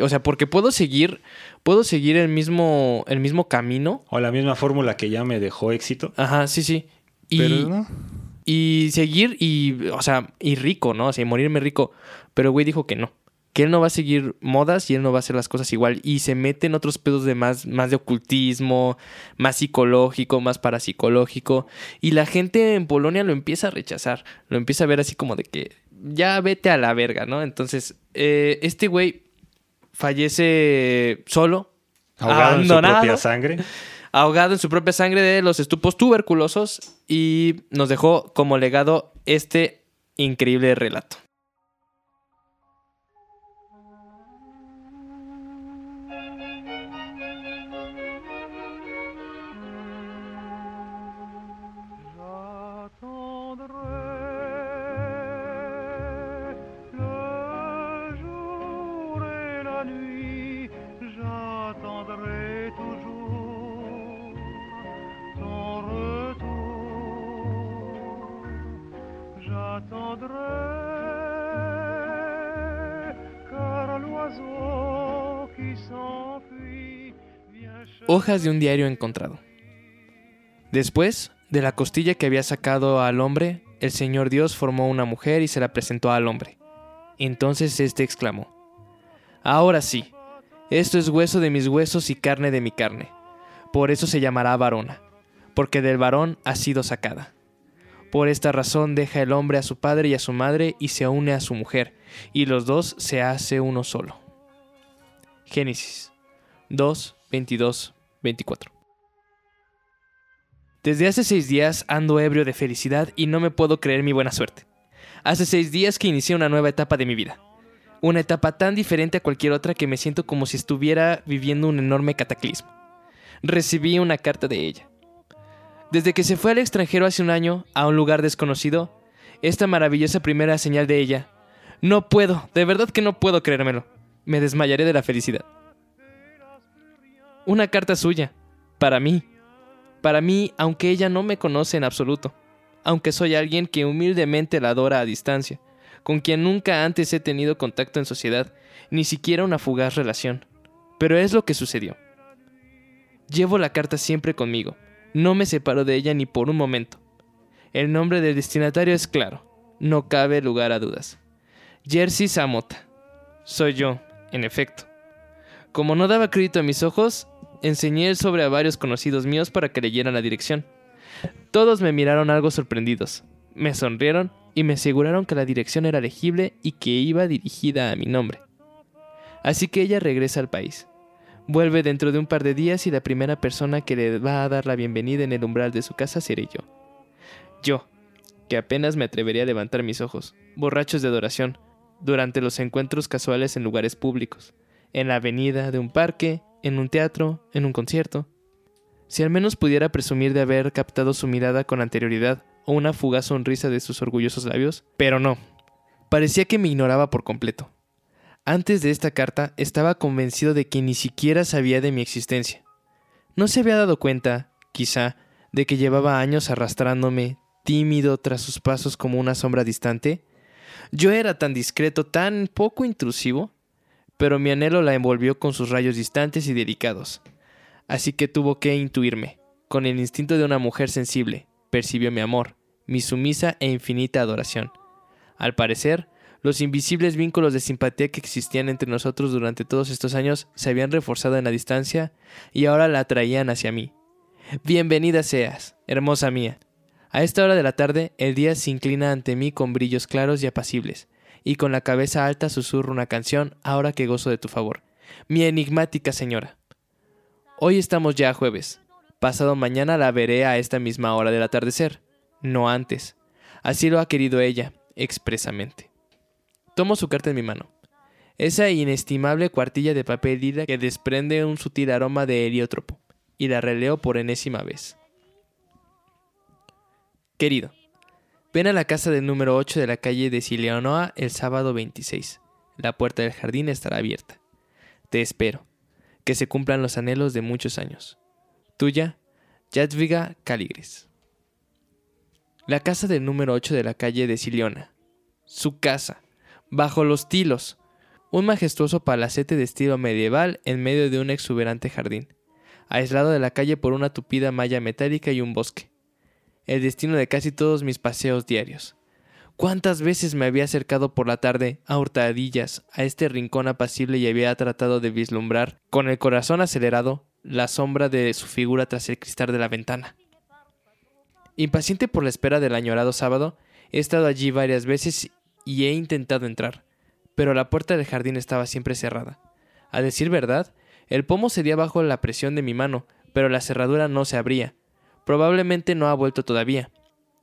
O sea, porque puedo seguir, puedo seguir el mismo, el mismo camino. O la misma fórmula que ya me dejó éxito. Ajá, sí, sí. Y, Pero no. y seguir y, o sea, y rico, ¿no? O sea, y morirme rico. Pero el güey dijo que no. Que él no va a seguir modas y él no va a hacer las cosas igual. Y se mete en otros pedos de más, más de ocultismo, más psicológico, más parapsicológico. Y la gente en Polonia lo empieza a rechazar. Lo empieza a ver así como de que ya vete a la verga, ¿no? Entonces, eh, este güey fallece solo, Ahogado en su propia sangre. ahogado en su propia sangre de los estupos tuberculosos y nos dejó como legado este increíble relato. Hojas de un diario encontrado. Después de la costilla que había sacado al hombre, el Señor Dios formó una mujer y se la presentó al hombre. Entonces éste exclamó, Ahora sí, esto es hueso de mis huesos y carne de mi carne. Por eso se llamará varona, porque del varón ha sido sacada. Por esta razón deja el hombre a su padre y a su madre y se une a su mujer, y los dos se hace uno solo. Génesis 2, 22, 24. Desde hace seis días ando ebrio de felicidad y no me puedo creer mi buena suerte. Hace seis días que inicié una nueva etapa de mi vida. Una etapa tan diferente a cualquier otra que me siento como si estuviera viviendo un enorme cataclismo. Recibí una carta de ella. Desde que se fue al extranjero hace un año, a un lugar desconocido, esta maravillosa primera señal de ella. No puedo, de verdad que no puedo creérmelo. Me desmayaré de la felicidad. Una carta suya, para mí. Para mí, aunque ella no me conoce en absoluto. Aunque soy alguien que humildemente la adora a distancia, con quien nunca antes he tenido contacto en sociedad, ni siquiera una fugaz relación. Pero es lo que sucedió. Llevo la carta siempre conmigo. No me separo de ella ni por un momento. El nombre del destinatario es claro. No cabe lugar a dudas. Jersey Samota. Soy yo, en efecto. Como no daba crédito a mis ojos, enseñé sobre a varios conocidos míos para que leyeran la dirección. Todos me miraron algo sorprendidos, me sonrieron y me aseguraron que la dirección era legible y que iba dirigida a mi nombre. Así que ella regresa al país. Vuelve dentro de un par de días y la primera persona que le va a dar la bienvenida en el umbral de su casa seré yo. Yo, que apenas me atrevería a levantar mis ojos, borrachos de adoración, durante los encuentros casuales en lugares públicos, en la avenida de un parque, en un teatro, en un concierto. Si al menos pudiera presumir de haber captado su mirada con anterioridad o una fugaz sonrisa de sus orgullosos labios, pero no. Parecía que me ignoraba por completo. Antes de esta carta estaba convencido de que ni siquiera sabía de mi existencia. No se había dado cuenta, quizá, de que llevaba años arrastrándome, tímido tras sus pasos como una sombra distante. Yo era tan discreto, tan poco intrusivo, pero mi anhelo la envolvió con sus rayos distantes y delicados. Así que tuvo que intuirme. Con el instinto de una mujer sensible, percibió mi amor, mi sumisa e infinita adoración. Al parecer, los invisibles vínculos de simpatía que existían entre nosotros durante todos estos años se habían reforzado en la distancia y ahora la atraían hacia mí. Bienvenida seas, hermosa mía. A esta hora de la tarde, el día se inclina ante mí con brillos claros y apacibles, y con la cabeza alta susurro una canción ahora que gozo de tu favor. Mi enigmática señora. Hoy estamos ya jueves. Pasado mañana la veré a esta misma hora del atardecer, no antes. Así lo ha querido ella, expresamente. Tomo su carta en mi mano. Esa inestimable cuartilla de papel lila que desprende un sutil aroma de heliótropo, y la releo por enésima vez. Querido, ven a la casa del número 8 de la calle de Sileonoa el sábado 26. La puerta del jardín estará abierta. Te espero. Que se cumplan los anhelos de muchos años. Tuya, Jadviga Caligris. La casa del número 8 de la calle de Siliona. Su casa. Bajo los tilos. Un majestuoso palacete de estilo medieval en medio de un exuberante jardín, aislado de la calle por una tupida malla metálica y un bosque. El destino de casi todos mis paseos diarios. ¿Cuántas veces me había acercado por la tarde, a hurtadillas, a este rincón apacible y había tratado de vislumbrar, con el corazón acelerado, la sombra de su figura tras el cristal de la ventana? Impaciente por la espera del añorado sábado, he estado allí varias veces y he intentado entrar, pero la puerta del jardín estaba siempre cerrada. A decir verdad, el pomo cedía bajo la presión de mi mano, pero la cerradura no se abría. Probablemente no ha vuelto todavía.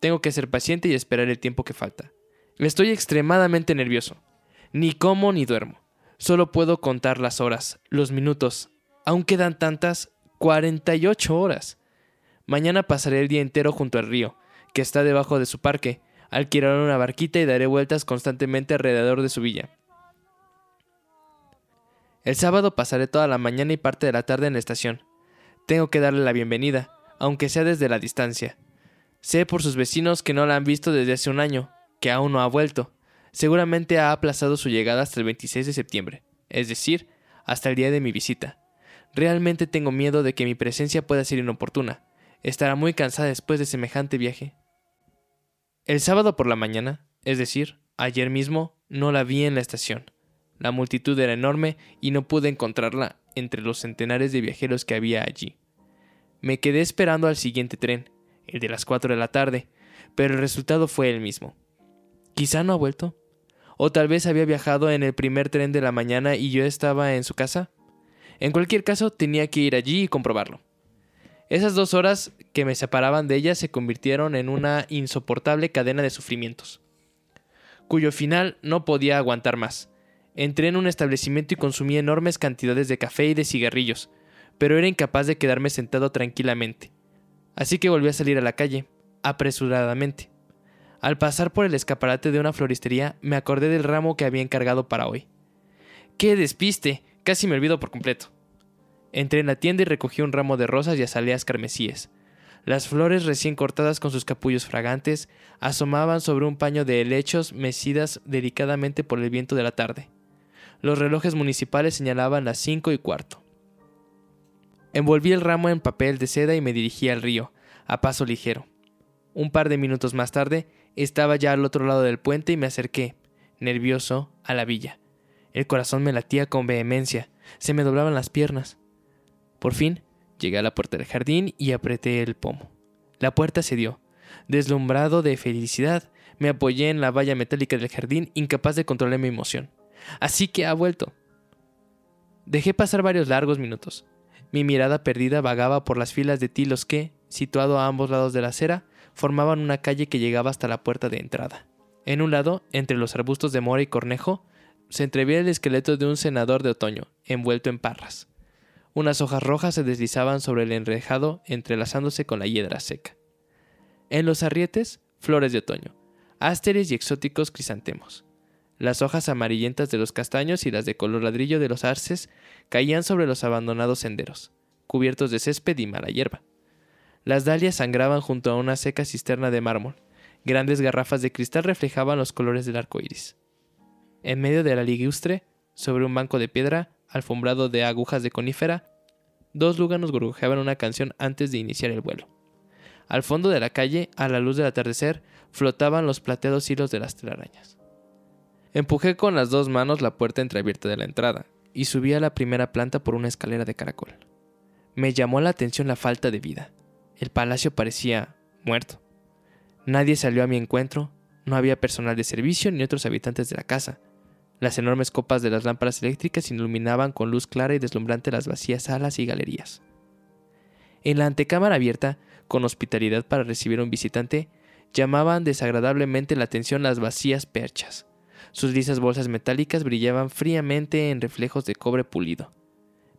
Tengo que ser paciente y esperar el tiempo que falta. Estoy extremadamente nervioso. Ni como ni duermo. Solo puedo contar las horas, los minutos. Aún quedan tantas 48 horas. Mañana pasaré el día entero junto al río, que está debajo de su parque. Alquilaré una barquita y daré vueltas constantemente alrededor de su villa. El sábado pasaré toda la mañana y parte de la tarde en la estación. Tengo que darle la bienvenida, aunque sea desde la distancia. Sé por sus vecinos que no la han visto desde hace un año, que aún no ha vuelto. Seguramente ha aplazado su llegada hasta el 26 de septiembre, es decir, hasta el día de mi visita. Realmente tengo miedo de que mi presencia pueda ser inoportuna. Estará muy cansada después de semejante viaje. El sábado por la mañana, es decir, ayer mismo, no la vi en la estación. La multitud era enorme y no pude encontrarla entre los centenares de viajeros que había allí. Me quedé esperando al siguiente tren, el de las cuatro de la tarde, pero el resultado fue el mismo. Quizá no ha vuelto. O tal vez había viajado en el primer tren de la mañana y yo estaba en su casa. En cualquier caso, tenía que ir allí y comprobarlo. Esas dos horas que me separaban de ella se convirtieron en una insoportable cadena de sufrimientos, cuyo final no podía aguantar más. Entré en un establecimiento y consumí enormes cantidades de café y de cigarrillos, pero era incapaz de quedarme sentado tranquilamente. Así que volví a salir a la calle, apresuradamente. Al pasar por el escaparate de una floristería, me acordé del ramo que había encargado para hoy. ¡Qué despiste! Casi me olvido por completo. Entré en la tienda y recogí un ramo de rosas y azaleas carmesíes. Las flores recién cortadas con sus capullos fragantes asomaban sobre un paño de helechos mecidas delicadamente por el viento de la tarde. Los relojes municipales señalaban las cinco y cuarto. Envolví el ramo en papel de seda y me dirigí al río, a paso ligero. Un par de minutos más tarde, estaba ya al otro lado del puente y me acerqué, nervioso, a la villa. El corazón me latía con vehemencia, se me doblaban las piernas. Por fin, llegué a la puerta del jardín y apreté el pomo. La puerta se dio. Deslumbrado de felicidad, me apoyé en la valla metálica del jardín, incapaz de controlar mi emoción. Así que ha vuelto. Dejé pasar varios largos minutos. Mi mirada perdida vagaba por las filas de tilos que, situado a ambos lados de la acera, formaban una calle que llegaba hasta la puerta de entrada. En un lado, entre los arbustos de mora y cornejo, se entrevía el esqueleto de un senador de otoño, envuelto en parras. Unas hojas rojas se deslizaban sobre el enrejado, entrelazándose con la hiedra seca. En los arrietes, flores de otoño, ásteres y exóticos crisantemos. Las hojas amarillentas de los castaños y las de color ladrillo de los arces caían sobre los abandonados senderos, cubiertos de césped y mala hierba. Las dalias sangraban junto a una seca cisterna de mármol. Grandes garrafas de cristal reflejaban los colores del arco iris. En medio de la ligustre, sobre un banco de piedra, alfombrado de agujas de conífera, dos lúganos gorgojeaban una canción antes de iniciar el vuelo. Al fondo de la calle, a la luz del atardecer, flotaban los plateados hilos de las telarañas. Empujé con las dos manos la puerta entreabierta de la entrada y subí a la primera planta por una escalera de caracol. Me llamó la atención la falta de vida. El palacio parecía muerto. Nadie salió a mi encuentro, no había personal de servicio ni otros habitantes de la casa. Las enormes copas de las lámparas eléctricas iluminaban con luz clara y deslumbrante las vacías salas y galerías. En la antecámara abierta, con hospitalidad para recibir a un visitante, llamaban desagradablemente la atención las vacías perchas, sus lisas bolsas metálicas brillaban fríamente en reflejos de cobre pulido.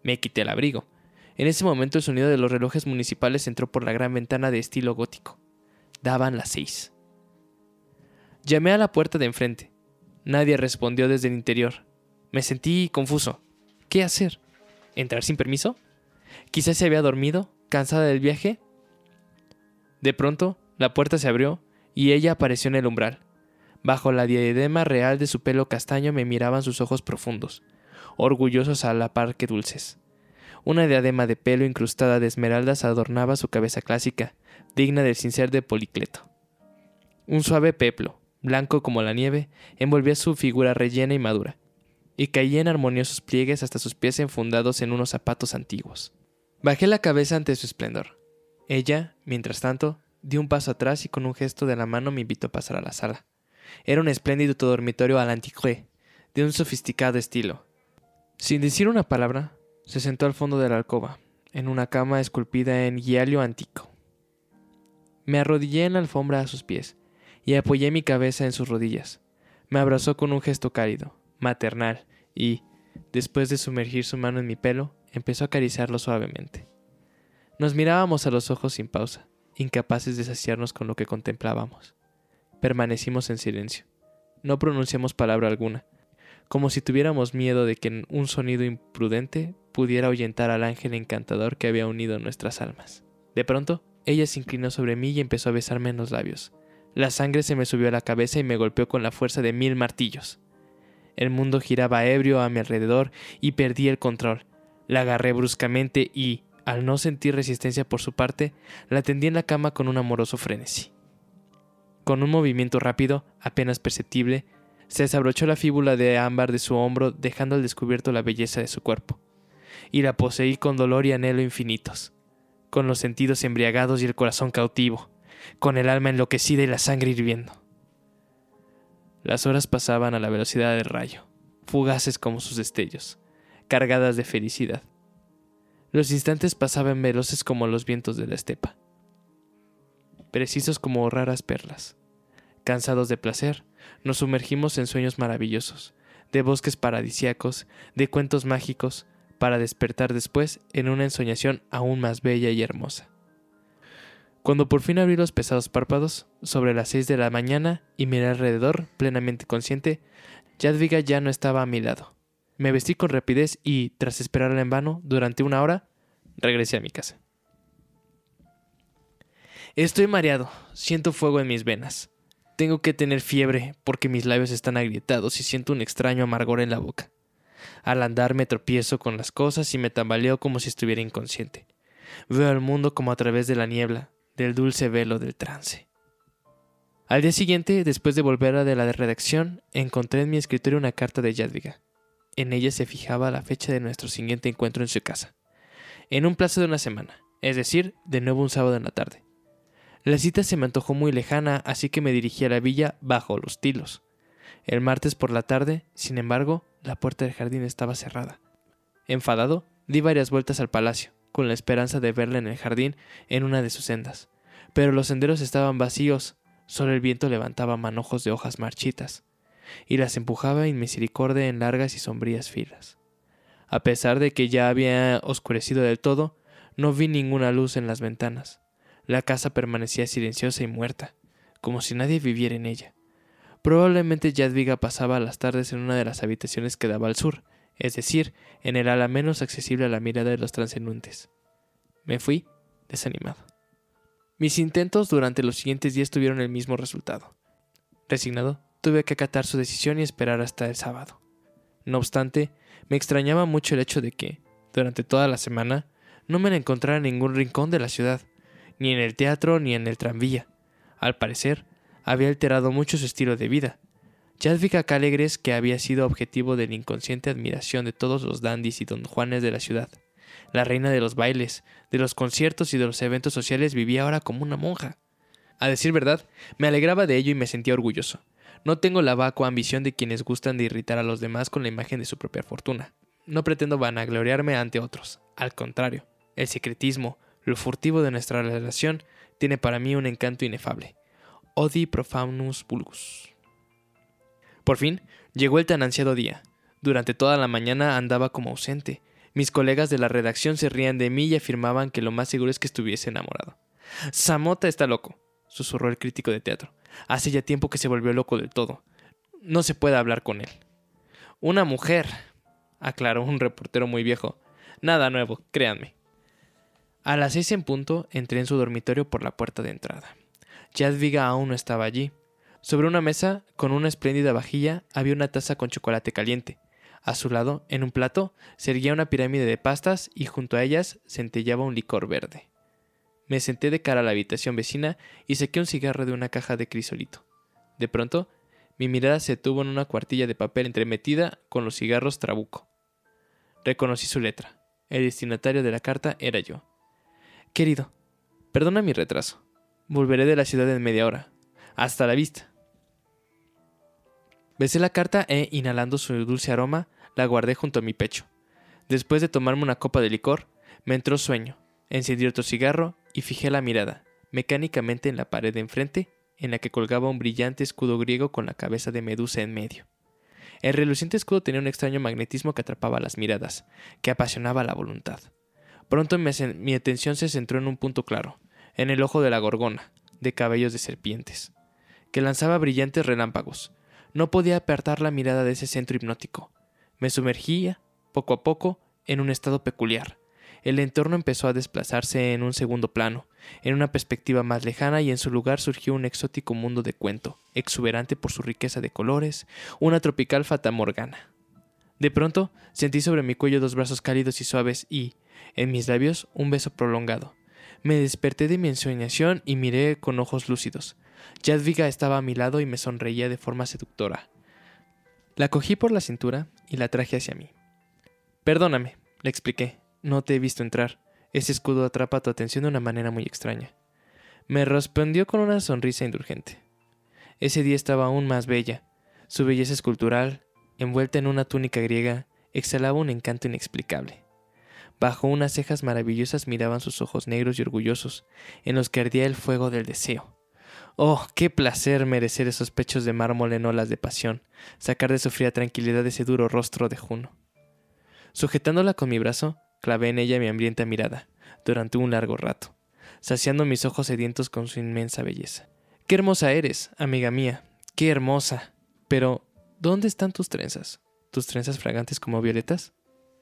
Me quité el abrigo. En ese momento el sonido de los relojes municipales entró por la gran ventana de estilo gótico. Daban las seis. Llamé a la puerta de enfrente. Nadie respondió desde el interior. Me sentí confuso. ¿Qué hacer? ¿Entrar sin permiso? Quizás se había dormido, cansada del viaje. De pronto, la puerta se abrió y ella apareció en el umbral. Bajo la diadema real de su pelo castaño me miraban sus ojos profundos, orgullosos a la par que dulces. Una diadema de pelo incrustada de esmeraldas adornaba su cabeza clásica, digna del cincel de Policleto. Un suave peplo, blanco como la nieve, envolvía su figura rellena y madura, y caía en armoniosos pliegues hasta sus pies enfundados en unos zapatos antiguos. Bajé la cabeza ante su esplendor. Ella, mientras tanto, dio un paso atrás y con un gesto de la mano me invitó a pasar a la sala. Era un espléndido dormitorio à l'antiqué, de un sofisticado estilo. Sin decir una palabra, se sentó al fondo de la alcoba, en una cama esculpida en guialio antiguo. Me arrodillé en la alfombra a sus pies y apoyé mi cabeza en sus rodillas. Me abrazó con un gesto cálido, maternal, y, después de sumergir su mano en mi pelo, empezó a acariciarlo suavemente. Nos mirábamos a los ojos sin pausa, incapaces de saciarnos con lo que contemplábamos. Permanecimos en silencio. No pronunciamos palabra alguna, como si tuviéramos miedo de que un sonido imprudente pudiera ahuyentar al ángel encantador que había unido nuestras almas. De pronto, ella se inclinó sobre mí y empezó a besarme en los labios. La sangre se me subió a la cabeza y me golpeó con la fuerza de mil martillos. El mundo giraba ebrio a mi alrededor y perdí el control. La agarré bruscamente y, al no sentir resistencia por su parte, la tendí en la cama con un amoroso frenesí. Con un movimiento rápido, apenas perceptible, se desabrochó la fíbula de ámbar de su hombro, dejando al descubierto la belleza de su cuerpo. Y la poseí con dolor y anhelo infinitos, con los sentidos embriagados y el corazón cautivo, con el alma enloquecida y la sangre hirviendo. Las horas pasaban a la velocidad del rayo, fugaces como sus destellos, cargadas de felicidad. Los instantes pasaban veloces como los vientos de la estepa, precisos como raras perlas. Cansados de placer, nos sumergimos en sueños maravillosos, de bosques paradisiacos, de cuentos mágicos, para despertar después en una ensoñación aún más bella y hermosa. Cuando por fin abrí los pesados párpados, sobre las seis de la mañana, y miré alrededor, plenamente consciente, Jadviga ya no estaba a mi lado. Me vestí con rapidez y, tras esperarla en vano durante una hora, regresé a mi casa. Estoy mareado, siento fuego en mis venas. Tengo que tener fiebre porque mis labios están agrietados y siento un extraño amargor en la boca. Al andar me tropiezo con las cosas y me tambaleo como si estuviera inconsciente. Veo al mundo como a través de la niebla, del dulce velo del trance. Al día siguiente, después de volver a de la redacción, encontré en mi escritorio una carta de Jadviga. En ella se fijaba la fecha de nuestro siguiente encuentro en su casa. En un plazo de una semana, es decir, de nuevo un sábado en la tarde. La cita se me antojó muy lejana, así que me dirigí a la villa bajo los tilos. El martes por la tarde, sin embargo, la puerta del jardín estaba cerrada. Enfadado, di varias vueltas al palacio, con la esperanza de verla en el jardín en una de sus sendas. Pero los senderos estaban vacíos, solo el viento levantaba manojos de hojas marchitas, y las empujaba en misericordia en largas y sombrías filas. A pesar de que ya había oscurecido del todo, no vi ninguna luz en las ventanas. La casa permanecía silenciosa y muerta, como si nadie viviera en ella. Probablemente Jadviga pasaba las tardes en una de las habitaciones que daba al sur, es decir, en el ala menos accesible a la mirada de los transeúntes. Me fui desanimado. Mis intentos durante los siguientes días tuvieron el mismo resultado. Resignado, tuve que acatar su decisión y esperar hasta el sábado. No obstante, me extrañaba mucho el hecho de que, durante toda la semana, no me encontrara en ningún rincón de la ciudad, ni en el teatro ni en el tranvía. Al parecer, había alterado mucho su estilo de vida. Jadviga Calegres, que había sido objetivo de la inconsciente admiración de todos los dandis y don Juanes de la ciudad. La reina de los bailes, de los conciertos y de los eventos sociales vivía ahora como una monja. A decir verdad, me alegraba de ello y me sentía orgulloso. No tengo la vacua ambición de quienes gustan de irritar a los demás con la imagen de su propia fortuna. No pretendo vanagloriarme ante otros. Al contrario, el secretismo, lo furtivo de nuestra relación, tiene para mí un encanto inefable. Odi profaunus vulgus. Por fin, llegó el tan ansiado día. Durante toda la mañana andaba como ausente. Mis colegas de la redacción se rían de mí y afirmaban que lo más seguro es que estuviese enamorado. Samota está loco. susurró el crítico de teatro. Hace ya tiempo que se volvió loco del todo. No se puede hablar con él. Una mujer, aclaró un reportero muy viejo. Nada nuevo, créanme. A las seis en punto entré en su dormitorio por la puerta de entrada. Jadviga aún no estaba allí. Sobre una mesa, con una espléndida vajilla, había una taza con chocolate caliente. A su lado, en un plato, se erguía una pirámide de pastas y junto a ellas centellaba un licor verde. Me senté de cara a la habitación vecina y saqué un cigarro de una caja de crisolito. De pronto, mi mirada se tuvo en una cuartilla de papel entremetida con los cigarros Trabuco. Reconocí su letra. El destinatario de la carta era yo. Querido, perdona mi retraso. Volveré de la ciudad en media hora. Hasta la vista. Besé la carta e, inhalando su dulce aroma, la guardé junto a mi pecho. Después de tomarme una copa de licor, me entró sueño. Encendí otro cigarro y fijé la mirada, mecánicamente en la pared de enfrente, en la que colgaba un brillante escudo griego con la cabeza de Medusa en medio. El reluciente escudo tenía un extraño magnetismo que atrapaba las miradas, que apasionaba la voluntad. Pronto mi, atención se centró en un punto claro, en el ojo de la gorgona, de cabellos de serpientes, que lanzaba brillantes relámpagos. No podía apartar la mirada de ese centro hipnótico. Me sumergía, poco a poco, en un estado peculiar. El entorno empezó a desplazarse en un segundo plano, en una perspectiva más lejana y en su lugar surgió un exótico mundo de cuento, exuberante por su riqueza de colores, una tropical fatamorgana. De pronto sentí sobre mi cuello dos brazos cálidos y suaves y, en mis labios, un beso prolongado. Me desperté de mi ensoñación y miré con ojos lúcidos. Jadviga estaba a mi lado y me sonreía de forma seductora. La cogí por la cintura y la traje hacia mí. Perdóname, le expliqué. No te he visto entrar. Ese escudo atrapa tu atención de una manera muy extraña. Me respondió con una sonrisa indulgente. Ese día estaba aún más bella. Su belleza escultural, envuelta en una túnica griega, exhalaba un encanto inexplicable. Bajo unas cejas maravillosas miraban sus ojos negros y orgullosos, en los que ardía el fuego del deseo. Oh, qué placer merecer esos pechos de mármol en olas de pasión, sacar de su fría tranquilidad ese duro rostro de Juno. Sujetándola con mi brazo, clavé en ella mi hambrienta mirada, durante un largo rato, saciando mis ojos sedientos con su inmensa belleza. Qué hermosa eres, amiga mía, qué hermosa. Pero, ¿dónde están tus trenzas? ¿Tus trenzas fragantes como violetas?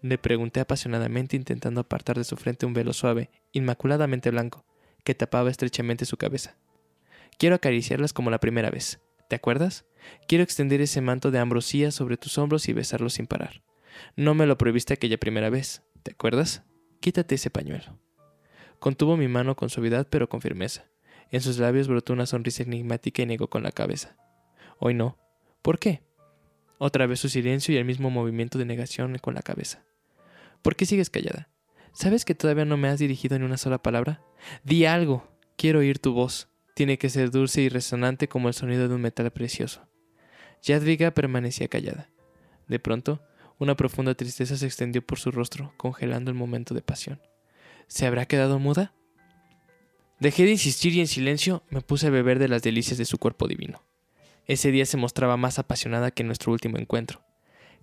Le pregunté apasionadamente intentando apartar de su frente un velo suave, inmaculadamente blanco, que tapaba estrechamente su cabeza. Quiero acariciarlas como la primera vez. ¿Te acuerdas? Quiero extender ese manto de ambrosía sobre tus hombros y besarlos sin parar. No me lo prohibiste aquella primera vez. ¿Te acuerdas? Quítate ese pañuelo. Contuvo mi mano con suavidad pero con firmeza. En sus labios brotó una sonrisa enigmática y negó con la cabeza. Hoy no. ¿Por qué? Otra vez su silencio y el mismo movimiento de negación con la cabeza. ¿Por qué sigues callada? ¿Sabes que todavía no me has dirigido en una sola palabra? Di algo. Quiero oír tu voz. Tiene que ser dulce y resonante como el sonido de un metal precioso. Jadviga permanecía callada. De pronto, una profunda tristeza se extendió por su rostro, congelando el momento de pasión. ¿Se habrá quedado muda? Dejé de insistir y en silencio me puse a beber de las delicias de su cuerpo divino. Ese día se mostraba más apasionada que en nuestro último encuentro.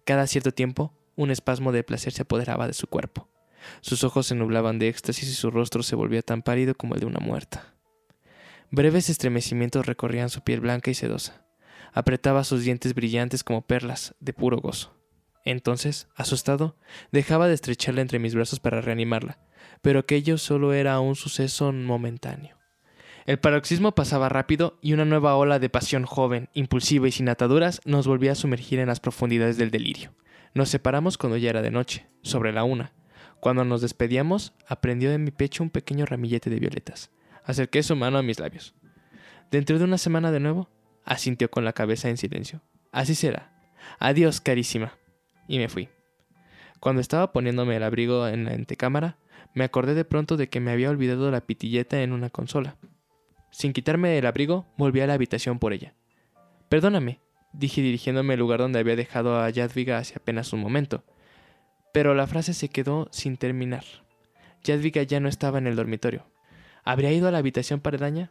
Cada cierto tiempo, un espasmo de placer se apoderaba de su cuerpo. Sus ojos se nublaban de éxtasis y su rostro se volvía tan pálido como el de una muerta. Breves estremecimientos recorrían su piel blanca y sedosa. Apretaba sus dientes brillantes como perlas, de puro gozo. Entonces, asustado, dejaba de estrecharla entre mis brazos para reanimarla, pero aquello solo era un suceso momentáneo. El paroxismo pasaba rápido y una nueva ola de pasión joven, impulsiva y sin ataduras nos volvía a sumergir en las profundidades del delirio. Nos separamos cuando ya era de noche, sobre la una. Cuando nos despedíamos, aprendió de mi pecho un pequeño ramillete de violetas. Acerqué su mano a mis labios. ¿Dentro de una semana de nuevo? Asintió con la cabeza en silencio. Así será. Adiós, carísima. Y me fui. Cuando estaba poniéndome el abrigo en la antecámara, me acordé de pronto de que me había olvidado la pitilleta en una consola. Sin quitarme el abrigo, volví a la habitación por ella. Perdóname, dije dirigiéndome al lugar donde había dejado a Jadviga hace apenas un momento. Pero la frase se quedó sin terminar. Jadviga ya no estaba en el dormitorio. ¿Habría ido a la habitación paredaña?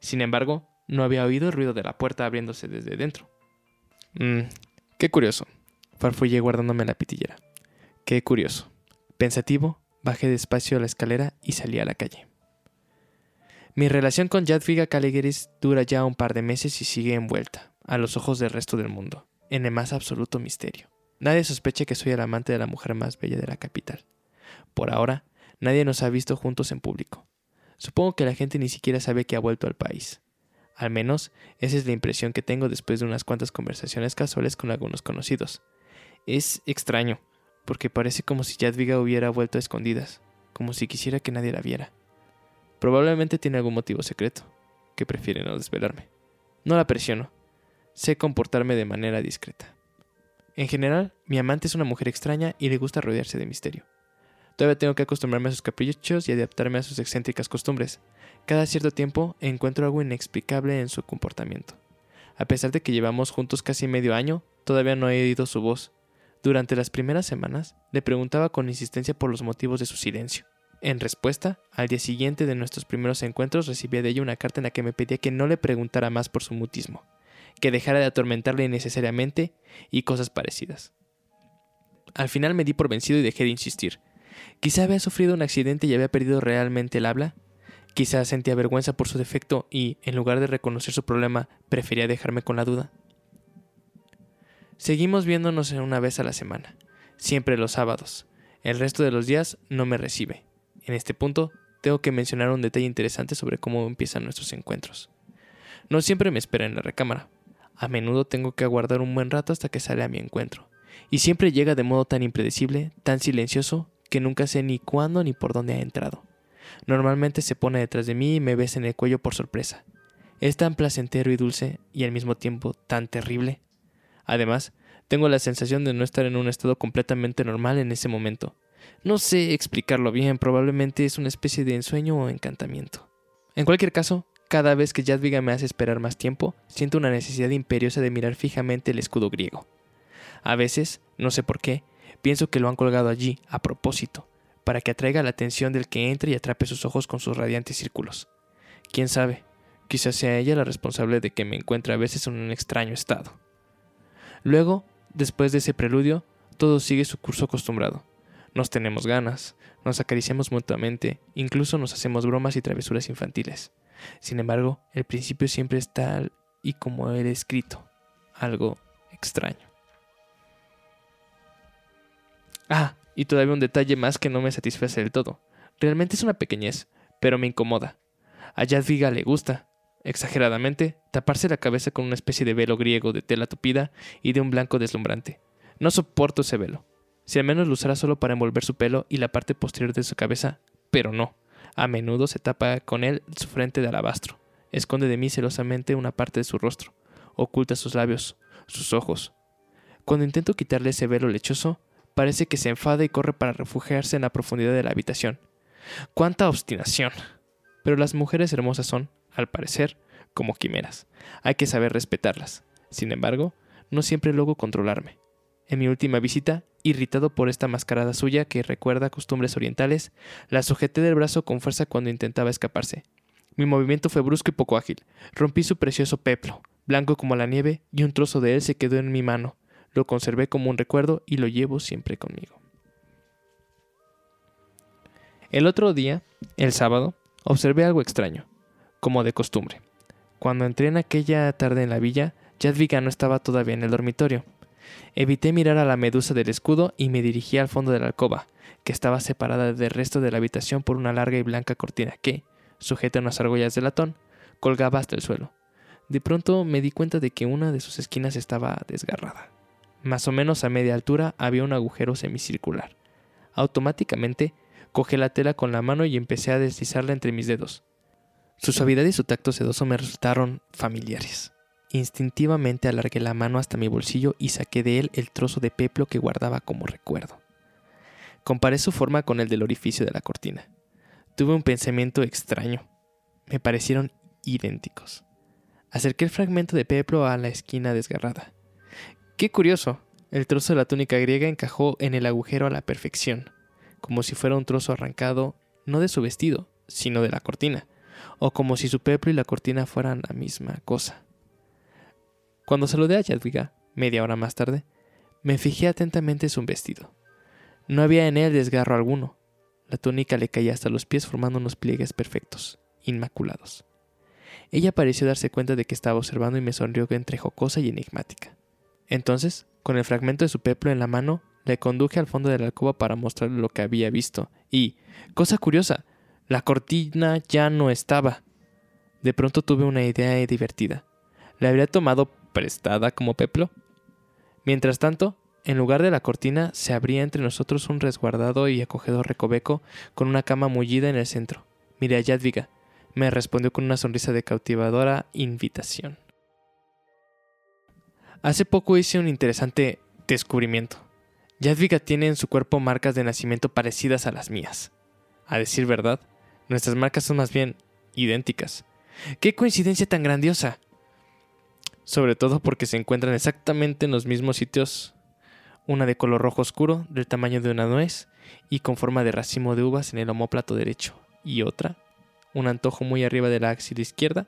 Sin embargo, no había oído el ruido de la puerta abriéndose desde dentro. Mmm, qué curioso. Farfullé guardándome la pitillera. Qué curioso. Pensativo, bajé despacio la escalera y salí a la calle. Mi relación con Jadwiga Caligeris dura ya un par de meses y sigue envuelta, a los ojos del resto del mundo, en el más absoluto misterio. Nadie sospecha que soy el amante de la mujer más bella de la capital. Por ahora, nadie nos ha visto juntos en público. Supongo que la gente ni siquiera sabe que ha vuelto al país. Al menos, esa es la impresión que tengo después de unas cuantas conversaciones casuales con algunos conocidos. Es extraño, porque parece como si Jadwiga hubiera vuelto a escondidas, como si quisiera que nadie la viera. Probablemente tiene algún motivo secreto, que prefiere no desvelarme. No la presiono. Sé comportarme de manera discreta. En general, mi amante es una mujer extraña y le gusta rodearse de misterio. Todavía tengo que acostumbrarme a sus caprichos y adaptarme a sus excéntricas costumbres. Cada cierto tiempo encuentro algo inexplicable en su comportamiento. A pesar de que llevamos juntos casi medio año, todavía no he oído su voz. Durante las primeras semanas, le preguntaba con insistencia por los motivos de su silencio. En respuesta, al día siguiente de nuestros primeros encuentros recibí de ella una carta en la que me pedía que no le preguntara más por su mutismo, que dejara de atormentarle innecesariamente y cosas parecidas. Al final me di por vencido y dejé de insistir. Quizá había sufrido un accidente y había perdido realmente el habla. Quizá sentía vergüenza por su defecto y, en lugar de reconocer su problema, prefería dejarme con la duda. Seguimos viéndonos una vez a la semana, siempre los sábados. El resto de los días no me recibe. En este punto, tengo que mencionar un detalle interesante sobre cómo empiezan nuestros encuentros. No siempre me espera en la recámara. A menudo tengo que aguardar un buen rato hasta que sale a mi encuentro. Y siempre llega de modo tan impredecible, tan silencioso, que nunca sé ni cuándo ni por dónde ha entrado. Normalmente se pone detrás de mí y me besa en el cuello por sorpresa. Es tan placentero y dulce y al mismo tiempo tan terrible. Además, tengo la sensación de no estar en un estado completamente normal en ese momento. No sé explicarlo bien, probablemente es una especie de ensueño o encantamiento. En cualquier caso, cada vez que Jadwiga me hace esperar más tiempo, siento una necesidad imperiosa de mirar fijamente el escudo griego. A veces, no sé por qué, pienso que lo han colgado allí, a propósito, para que atraiga la atención del que entre y atrape sus ojos con sus radiantes círculos. Quién sabe, quizás sea ella la responsable de que me encuentre a veces en un extraño estado. Luego, después de ese preludio, todo sigue su curso acostumbrado. Nos tenemos ganas, nos acariciamos mutuamente, incluso nos hacemos bromas y travesuras infantiles. Sin embargo, el principio siempre es tal y como he escrito, algo extraño. Ah, y todavía un detalle más que no me satisface del todo. Realmente es una pequeñez, pero me incomoda. A Jadwiga le gusta, exageradamente, taparse la cabeza con una especie de velo griego de tela tupida y de un blanco deslumbrante. No soporto ese velo. Si al menos lo usara solo para envolver su pelo y la parte posterior de su cabeza, pero no. A menudo se tapa con él su frente de alabastro, esconde de mí celosamente una parte de su rostro, oculta sus labios, sus ojos. Cuando intento quitarle ese velo lechoso, parece que se enfada y corre para refugiarse en la profundidad de la habitación. ¡Cuánta obstinación! Pero las mujeres hermosas son, al parecer, como quimeras. Hay que saber respetarlas. Sin embargo, no siempre logro controlarme. En mi última visita, irritado por esta mascarada suya que recuerda costumbres orientales, la sujeté del brazo con fuerza cuando intentaba escaparse. Mi movimiento fue brusco y poco ágil. Rompí su precioso peplo, blanco como la nieve, y un trozo de él se quedó en mi mano. Lo conservé como un recuerdo y lo llevo siempre conmigo. El otro día, el sábado, observé algo extraño, como de costumbre. Cuando entré en aquella tarde en la villa, Jadwiga no estaba todavía en el dormitorio. Evité mirar a la medusa del escudo y me dirigí al fondo de la alcoba, que estaba separada del resto de la habitación por una larga y blanca cortina que, sujeta a unas argollas de latón, colgaba hasta el suelo. De pronto me di cuenta de que una de sus esquinas estaba desgarrada. Más o menos a media altura había un agujero semicircular. Automáticamente cogí la tela con la mano y empecé a deslizarla entre mis dedos. Su suavidad y su tacto sedoso me resultaron familiares. Instintivamente alargué la mano hasta mi bolsillo y saqué de él el trozo de peplo que guardaba como recuerdo. Comparé su forma con el del orificio de la cortina. Tuve un pensamiento extraño. Me parecieron idénticos. Acerqué el fragmento de peplo a la esquina desgarrada. Qué curioso. El trozo de la túnica griega encajó en el agujero a la perfección, como si fuera un trozo arrancado no de su vestido, sino de la cortina, o como si su peplo y la cortina fueran la misma cosa. Cuando saludé a Jadwiga, media hora más tarde, me fijé atentamente en su vestido. No había en él desgarro alguno. La túnica le caía hasta los pies formando unos pliegues perfectos, inmaculados. Ella pareció darse cuenta de que estaba observando y me sonrió entre jocosa y enigmática. Entonces, con el fragmento de su peplo en la mano, le conduje al fondo de la alcoba para mostrarle lo que había visto. Y, cosa curiosa, la cortina ya no estaba. De pronto tuve una idea divertida. ¿La habría tomado prestada como peplo? Mientras tanto, en lugar de la cortina, se abría entre nosotros un resguardado y acogedor recoveco con una cama mullida en el centro. Miré a Jadviga. Me respondió con una sonrisa de cautivadora invitación. Hace poco hice un interesante descubrimiento. Jadviga tiene en su cuerpo marcas de nacimiento parecidas a las mías. A decir verdad, nuestras marcas son más bien idénticas. ¡Qué coincidencia tan grandiosa! Sobre todo porque se encuentran exactamente en los mismos sitios, una de color rojo oscuro, del tamaño de una nuez y con forma de racimo de uvas en el omóplato derecho, y otra, un antojo muy arriba de la axila izquierda.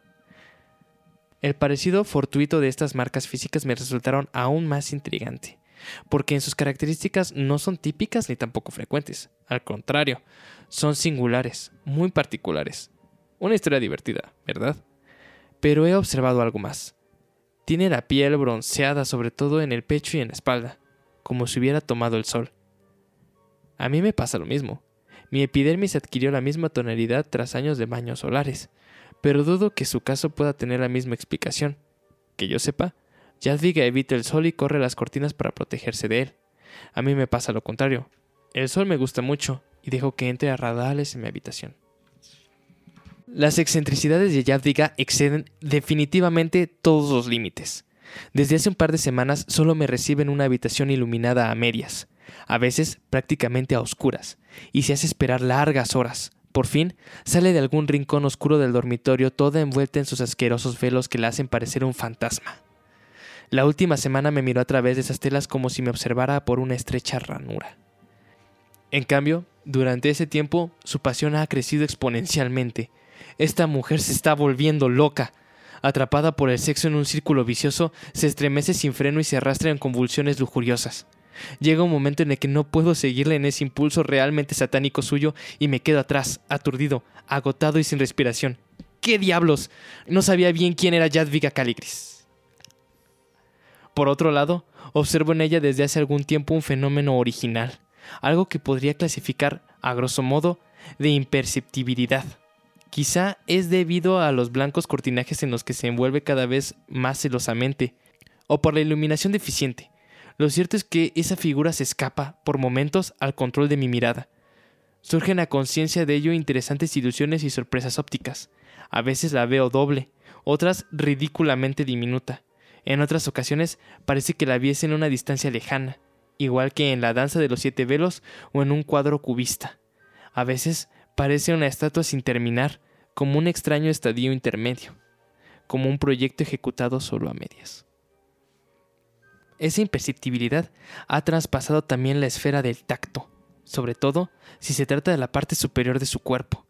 El parecido fortuito de estas marcas físicas me resultaron aún más intrigante, porque en sus características no son típicas ni tampoco frecuentes, al contrario, son singulares, muy particulares. Una historia divertida, ¿verdad? Pero he observado algo más. Tiene la piel bronceada sobre todo en el pecho y en la espalda, como si hubiera tomado el sol. A mí me pasa lo mismo. Mi epidermis adquirió la misma tonalidad tras años de baños solares, pero dudo que su caso pueda tener la misma explicación. Que yo sepa, Jadwiga evita el sol y corre las cortinas para protegerse de él. A mí me pasa lo contrario. El sol me gusta mucho y dejo que entre a radales en mi habitación. Las excentricidades de Jadwiga exceden definitivamente todos los límites. Desde hace un par de semanas solo me recibe en una habitación iluminada a medias, a veces prácticamente a oscuras, y se hace esperar largas horas. Por fin, sale de algún rincón oscuro del dormitorio toda envuelta en sus asquerosos velos que la hacen parecer un fantasma. La última semana me miró a través de esas telas como si me observara por una estrecha ranura. En cambio, durante ese tiempo, su pasión ha crecido exponencialmente. Esta mujer se está volviendo loca. Atrapada por el sexo en un círculo vicioso, se estremece sin freno y se arrastra en convulsiones lujuriosas. Llega un momento en el que no puedo seguirle en ese impulso realmente satánico suyo y me quedo atrás, aturdido, agotado y sin respiración. ¿Qué diablos? No sabía bien quién era Jadwiga Caligris. Por otro lado, observo en ella desde hace algún tiempo un fenómeno original, algo que podría clasificar, a grosso modo, de imperceptibilidad. Quizá es debido a los blancos cortinajes en los que se envuelve cada vez más celosamente, o por la iluminación deficiente. Lo cierto es que esa figura se escapa, por momentos, al control de mi mirada. Surgen a conciencia de ello interesantes ilusiones y sorpresas ópticas. A veces la veo doble, otras ridículamente diminuta. En otras ocasiones parece que la viese en una distancia lejana, igual que en la danza de los siete velos o en un cuadro cubista. A veces parece una estatua sin terminar, como un extraño estadio intermedio, como un proyecto ejecutado solo a medias. Esa imperceptibilidad ha traspasado también la esfera del tacto, sobre todo si se trata de la parte superior de su cuerpo.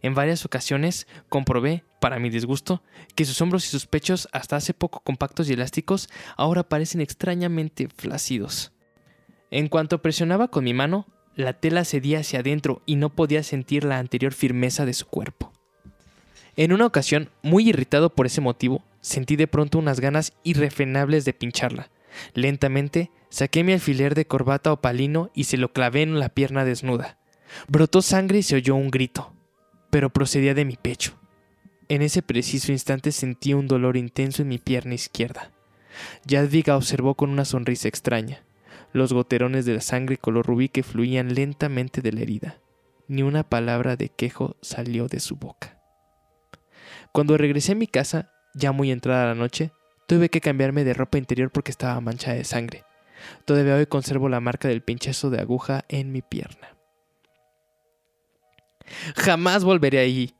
En varias ocasiones comprobé, para mi disgusto, que sus hombros y sus pechos, hasta hace poco compactos y elásticos, ahora parecen extrañamente flácidos. En cuanto presionaba con mi mano, la tela cedía hacia adentro y no podía sentir la anterior firmeza de su cuerpo. En una ocasión, muy irritado por ese motivo, sentí de pronto unas ganas irrefrenables de pincharla. Lentamente, saqué mi alfiler de corbata opalino y se lo clavé en la pierna desnuda. Brotó sangre y se oyó un grito, pero procedía de mi pecho. En ese preciso instante sentí un dolor intenso en mi pierna izquierda. Jadwiga observó con una sonrisa extraña los goterones de la sangre color rubí que fluían lentamente de la herida. Ni una palabra de quejo salió de su boca. Cuando regresé a mi casa, ya muy entrada la noche, tuve que cambiarme de ropa interior porque estaba manchada de sangre. Todavía hoy conservo la marca del pinchazo de aguja en mi pierna. Jamás volveré ahí.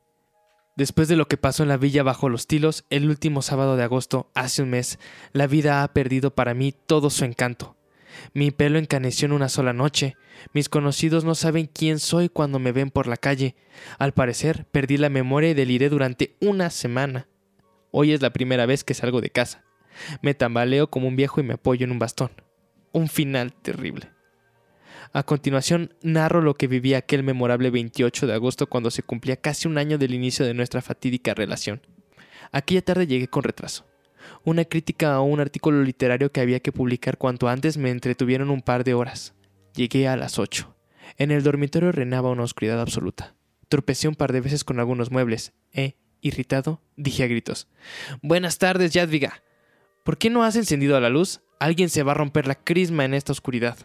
Después de lo que pasó en la villa bajo los tilos el último sábado de agosto, hace un mes, la vida ha perdido para mí todo su encanto. Mi pelo encaneció en una sola noche. Mis conocidos no saben quién soy cuando me ven por la calle. Al parecer, perdí la memoria y deliré durante una semana. Hoy es la primera vez que salgo de casa. Me tambaleo como un viejo y me apoyo en un bastón. Un final terrible. A continuación, narro lo que viví aquel memorable 28 de agosto cuando se cumplía casi un año del inicio de nuestra fatídica relación. Aquella tarde llegué con retraso. Una crítica a un artículo literario que había que publicar cuanto antes me entretuvieron un par de horas. Llegué a las 8. En el dormitorio reinaba una oscuridad absoluta. Tropecé un par de veces con algunos muebles. E, irritado, dije a gritos: Buenas tardes, Jadviga. ¿Por qué no has encendido la luz? Alguien se va a romper la crisma en esta oscuridad.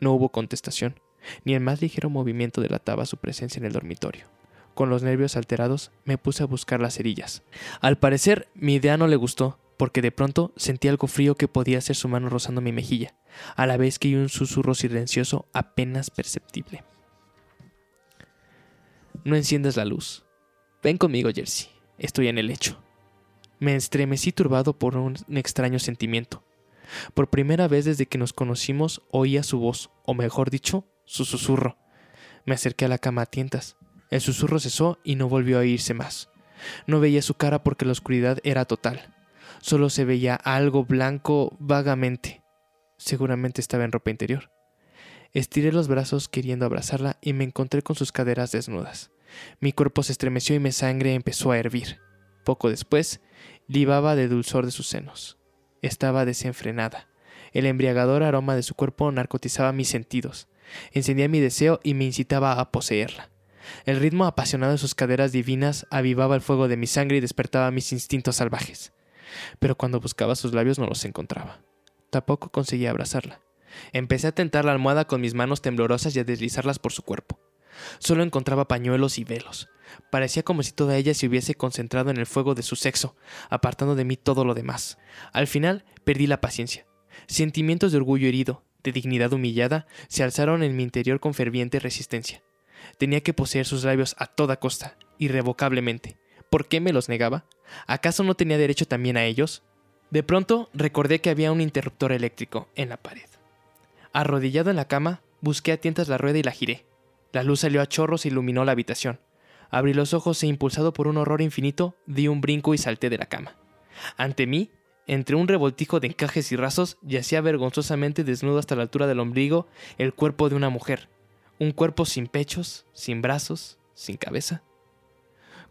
No hubo contestación, ni el más ligero movimiento delataba su presencia en el dormitorio. Con los nervios alterados, me puse a buscar las cerillas. Al parecer, mi idea no le gustó, porque de pronto sentí algo frío que podía ser su mano rozando mi mejilla, a la vez que un susurro silencioso apenas perceptible. No enciendas la luz. Ven conmigo, Jersey. Estoy en el lecho. Me estremecí turbado por un extraño sentimiento. Por primera vez desde que nos conocimos oía su voz, o mejor dicho, su susurro. Me acerqué a la cama a tientas. El susurro cesó y no volvió a oírse más. No veía su cara porque la oscuridad era total. Solo se veía algo blanco vagamente. Seguramente estaba en ropa interior. Estiré los brazos queriendo abrazarla y me encontré con sus caderas desnudas. Mi cuerpo se estremeció y mi sangre empezó a hervir. Poco después, libaba de dulzor de sus senos. Estaba desenfrenada. El embriagador aroma de su cuerpo narcotizaba mis sentidos. Encendía mi deseo y me incitaba a poseerla. El ritmo apasionado de sus caderas divinas avivaba el fuego de mi sangre y despertaba mis instintos salvajes. Pero cuando buscaba sus labios no los encontraba. Tampoco conseguía abrazarla. Empecé a tentar la almohada con mis manos temblorosas y a deslizarlas por su cuerpo. Solo encontraba pañuelos y velos. Parecía como si toda ella se hubiese concentrado en el fuego de su sexo, apartando de mí todo lo demás. Al final perdí la paciencia. Sentimientos de orgullo herido, de dignidad humillada, se alzaron en mi interior con ferviente resistencia. Tenía que poseer sus labios a toda costa, irrevocablemente. ¿Por qué me los negaba? ¿Acaso no tenía derecho también a ellos? De pronto recordé que había un interruptor eléctrico en la pared. Arrodillado en la cama, busqué a tientas la rueda y la giré. La luz salió a chorros e iluminó la habitación. Abrí los ojos e impulsado por un horror infinito, di un brinco y salté de la cama. Ante mí, entre un revoltijo de encajes y rasos, yacía vergonzosamente desnudo hasta la altura del ombligo el cuerpo de una mujer. Un cuerpo sin pechos, sin brazos, sin cabeza.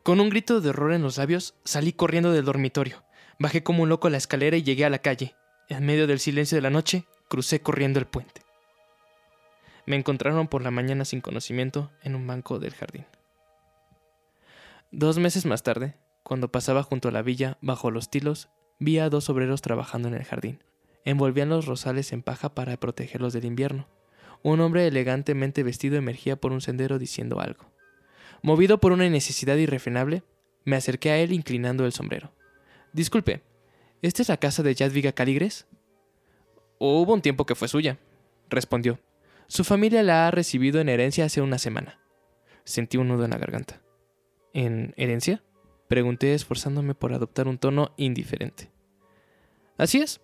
Con un grito de horror en los labios, salí corriendo del dormitorio. Bajé como un loco la escalera y llegué a la calle. En medio del silencio de la noche, crucé corriendo el puente. Me encontraron por la mañana sin conocimiento en un banco del jardín. Dos meses más tarde, cuando pasaba junto a la villa bajo los tilos, vi a dos obreros trabajando en el jardín. Envolvían los rosales en paja para protegerlos del invierno. Un hombre elegantemente vestido emergía por un sendero diciendo algo. Movido por una necesidad irrefrenable, me acerqué a él inclinando el sombrero. Disculpe, ¿esta es la casa de Jadviga Caligres? Hubo un tiempo que fue suya, respondió. Su familia la ha recibido en herencia hace una semana. Sentí un nudo en la garganta. ¿En herencia? Pregunté esforzándome por adoptar un tono indiferente. Así es.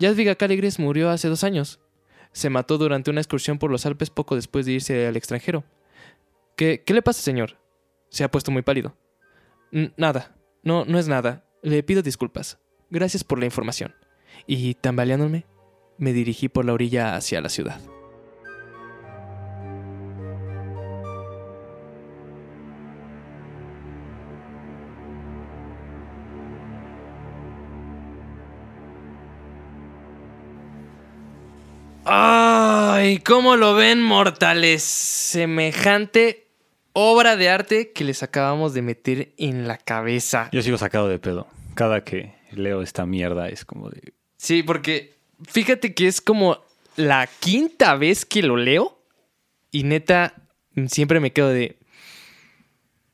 Jadviga Caligres murió hace dos años. Se mató durante una excursión por los Alpes poco después de irse al extranjero. ¿Qué, le pasa, señor? Se ha puesto muy pálido. Nada. No, no es nada. Le pido disculpas. Gracias por la información. Y tambaleándome, me dirigí por la orilla hacia la ciudad. ¡Ay! ¿Cómo lo ven, mortales? Semejante obra de arte que les acabamos de meter en la cabeza. Yo sigo sacado de pedo. Cada que leo esta mierda es como de... Sí, porque fíjate que es como la quinta vez que lo leo y neta siempre me quedo de...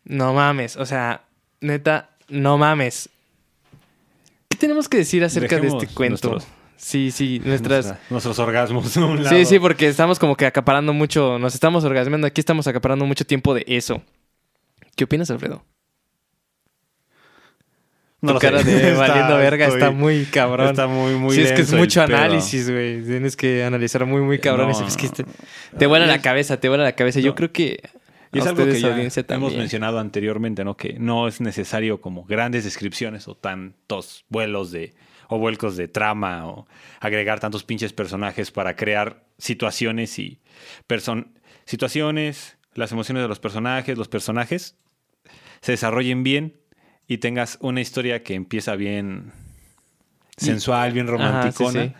No mames, o sea, neta, no mames. ¿Qué tenemos que decir acerca de este cuento? nuestros- Sí, sí, nuestras... nuestra- nuestros orgasmos. un Sí, lado. sí, porque estamos como que acaparando mucho, nos estamos orgasmeando, aquí estamos acaparando mucho tiempo de eso. ¿Qué opinas, Alfredo? No tu lo sé. cara de <laughs> Está- valiendo verga estoy- está muy cabrón. Está muy, muy sí, es que es mucho análisis, güey. Tienes que analizar muy, muy cabrón. No, es que te, te vuela la cabeza, te vuela la cabeza. Yo creo que Y es algo que ya hemos también. mencionado anteriormente, ¿no? Que no es necesario como grandes descripciones o tantos vuelos de o vuelcos de trama o agregar tantos pinches personajes para crear situaciones y person situaciones, las emociones de los personajes, los personajes se desarrollen bien y tengas una historia que empieza bien sensual, bien Ajá, sí, romanticona sí.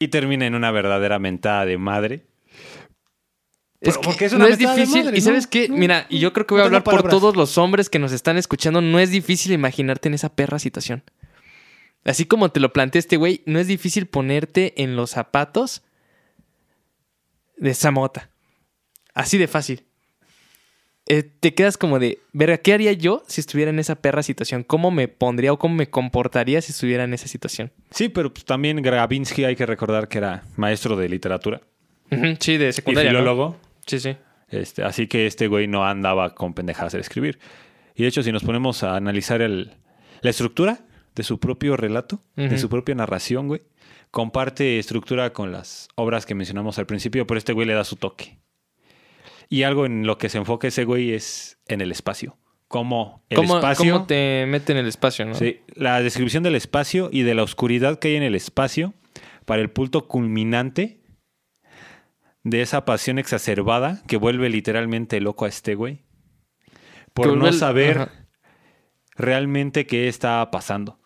y termina en una verdadera mentada de madre. Es Pero que porque es una no es difícil. madre, y ¿no? sabes qué, mira, y yo creo que voy a no hablar por todos los hombres que nos están escuchando. No es difícil imaginarte en esa perra situación. Así como te lo plantea este güey, no es difícil ponerte en los zapatos de esa mota. Así de fácil. Eh, te quedas como de, verga, ¿qué haría yo si estuviera en esa perra situación? ¿Cómo me pondría o cómo me comportaría si estuviera en esa situación? Sí, pero pues, también Gravinsky hay que recordar que era maestro de literatura Sí, de y secundaria. ¿no? filólogo. Sí, sí. Este, así que este güey no andaba con pendejadas de escribir. Y de hecho, si nos ponemos a analizar el, la estructura de su propio relato, de su propia narración, güey, comparte estructura con las obras que mencionamos al principio, pero este güey le da su toque. Y algo en lo que se enfoca ese güey es en el espacio. Cómo el ¿Cómo, espacio. cómo te mete en el espacio, no? Sí, la descripción del espacio y de la oscuridad que hay en el espacio para el punto culminante de esa pasión exacerbada que vuelve literalmente loco a este güey. Por no el- saber ajá. realmente qué está pasando.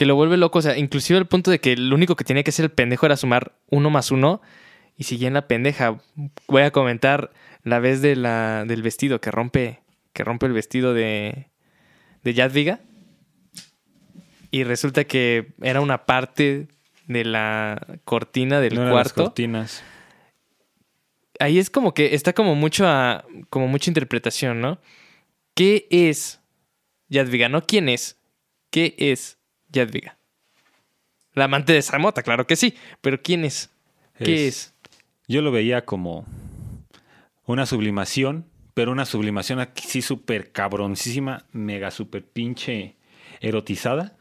Que lo vuelve loco. O sea, inclusive el punto de que lo único que tenía que hacer el pendejo era sumar uno más uno. Y seguía en la pendeja. Voy a comentar la vez de la, del vestido que rompe, que rompe el vestido de, de Jadviga. Y resulta que era una parte de la cortina del No eran las cuarto. cortinas. ahí es como que está como mucho a, como mucha interpretación, ¿no? ¿Qué es Jadviga? No quién es. ¿Qué es Jadviga? La amante de Samota, claro que sí. Pero ¿quién es? ¿Qué es? Yo lo veía como una sublimación, pero una sublimación aquí sí súper cabroncísima, mega súper pinche erotizada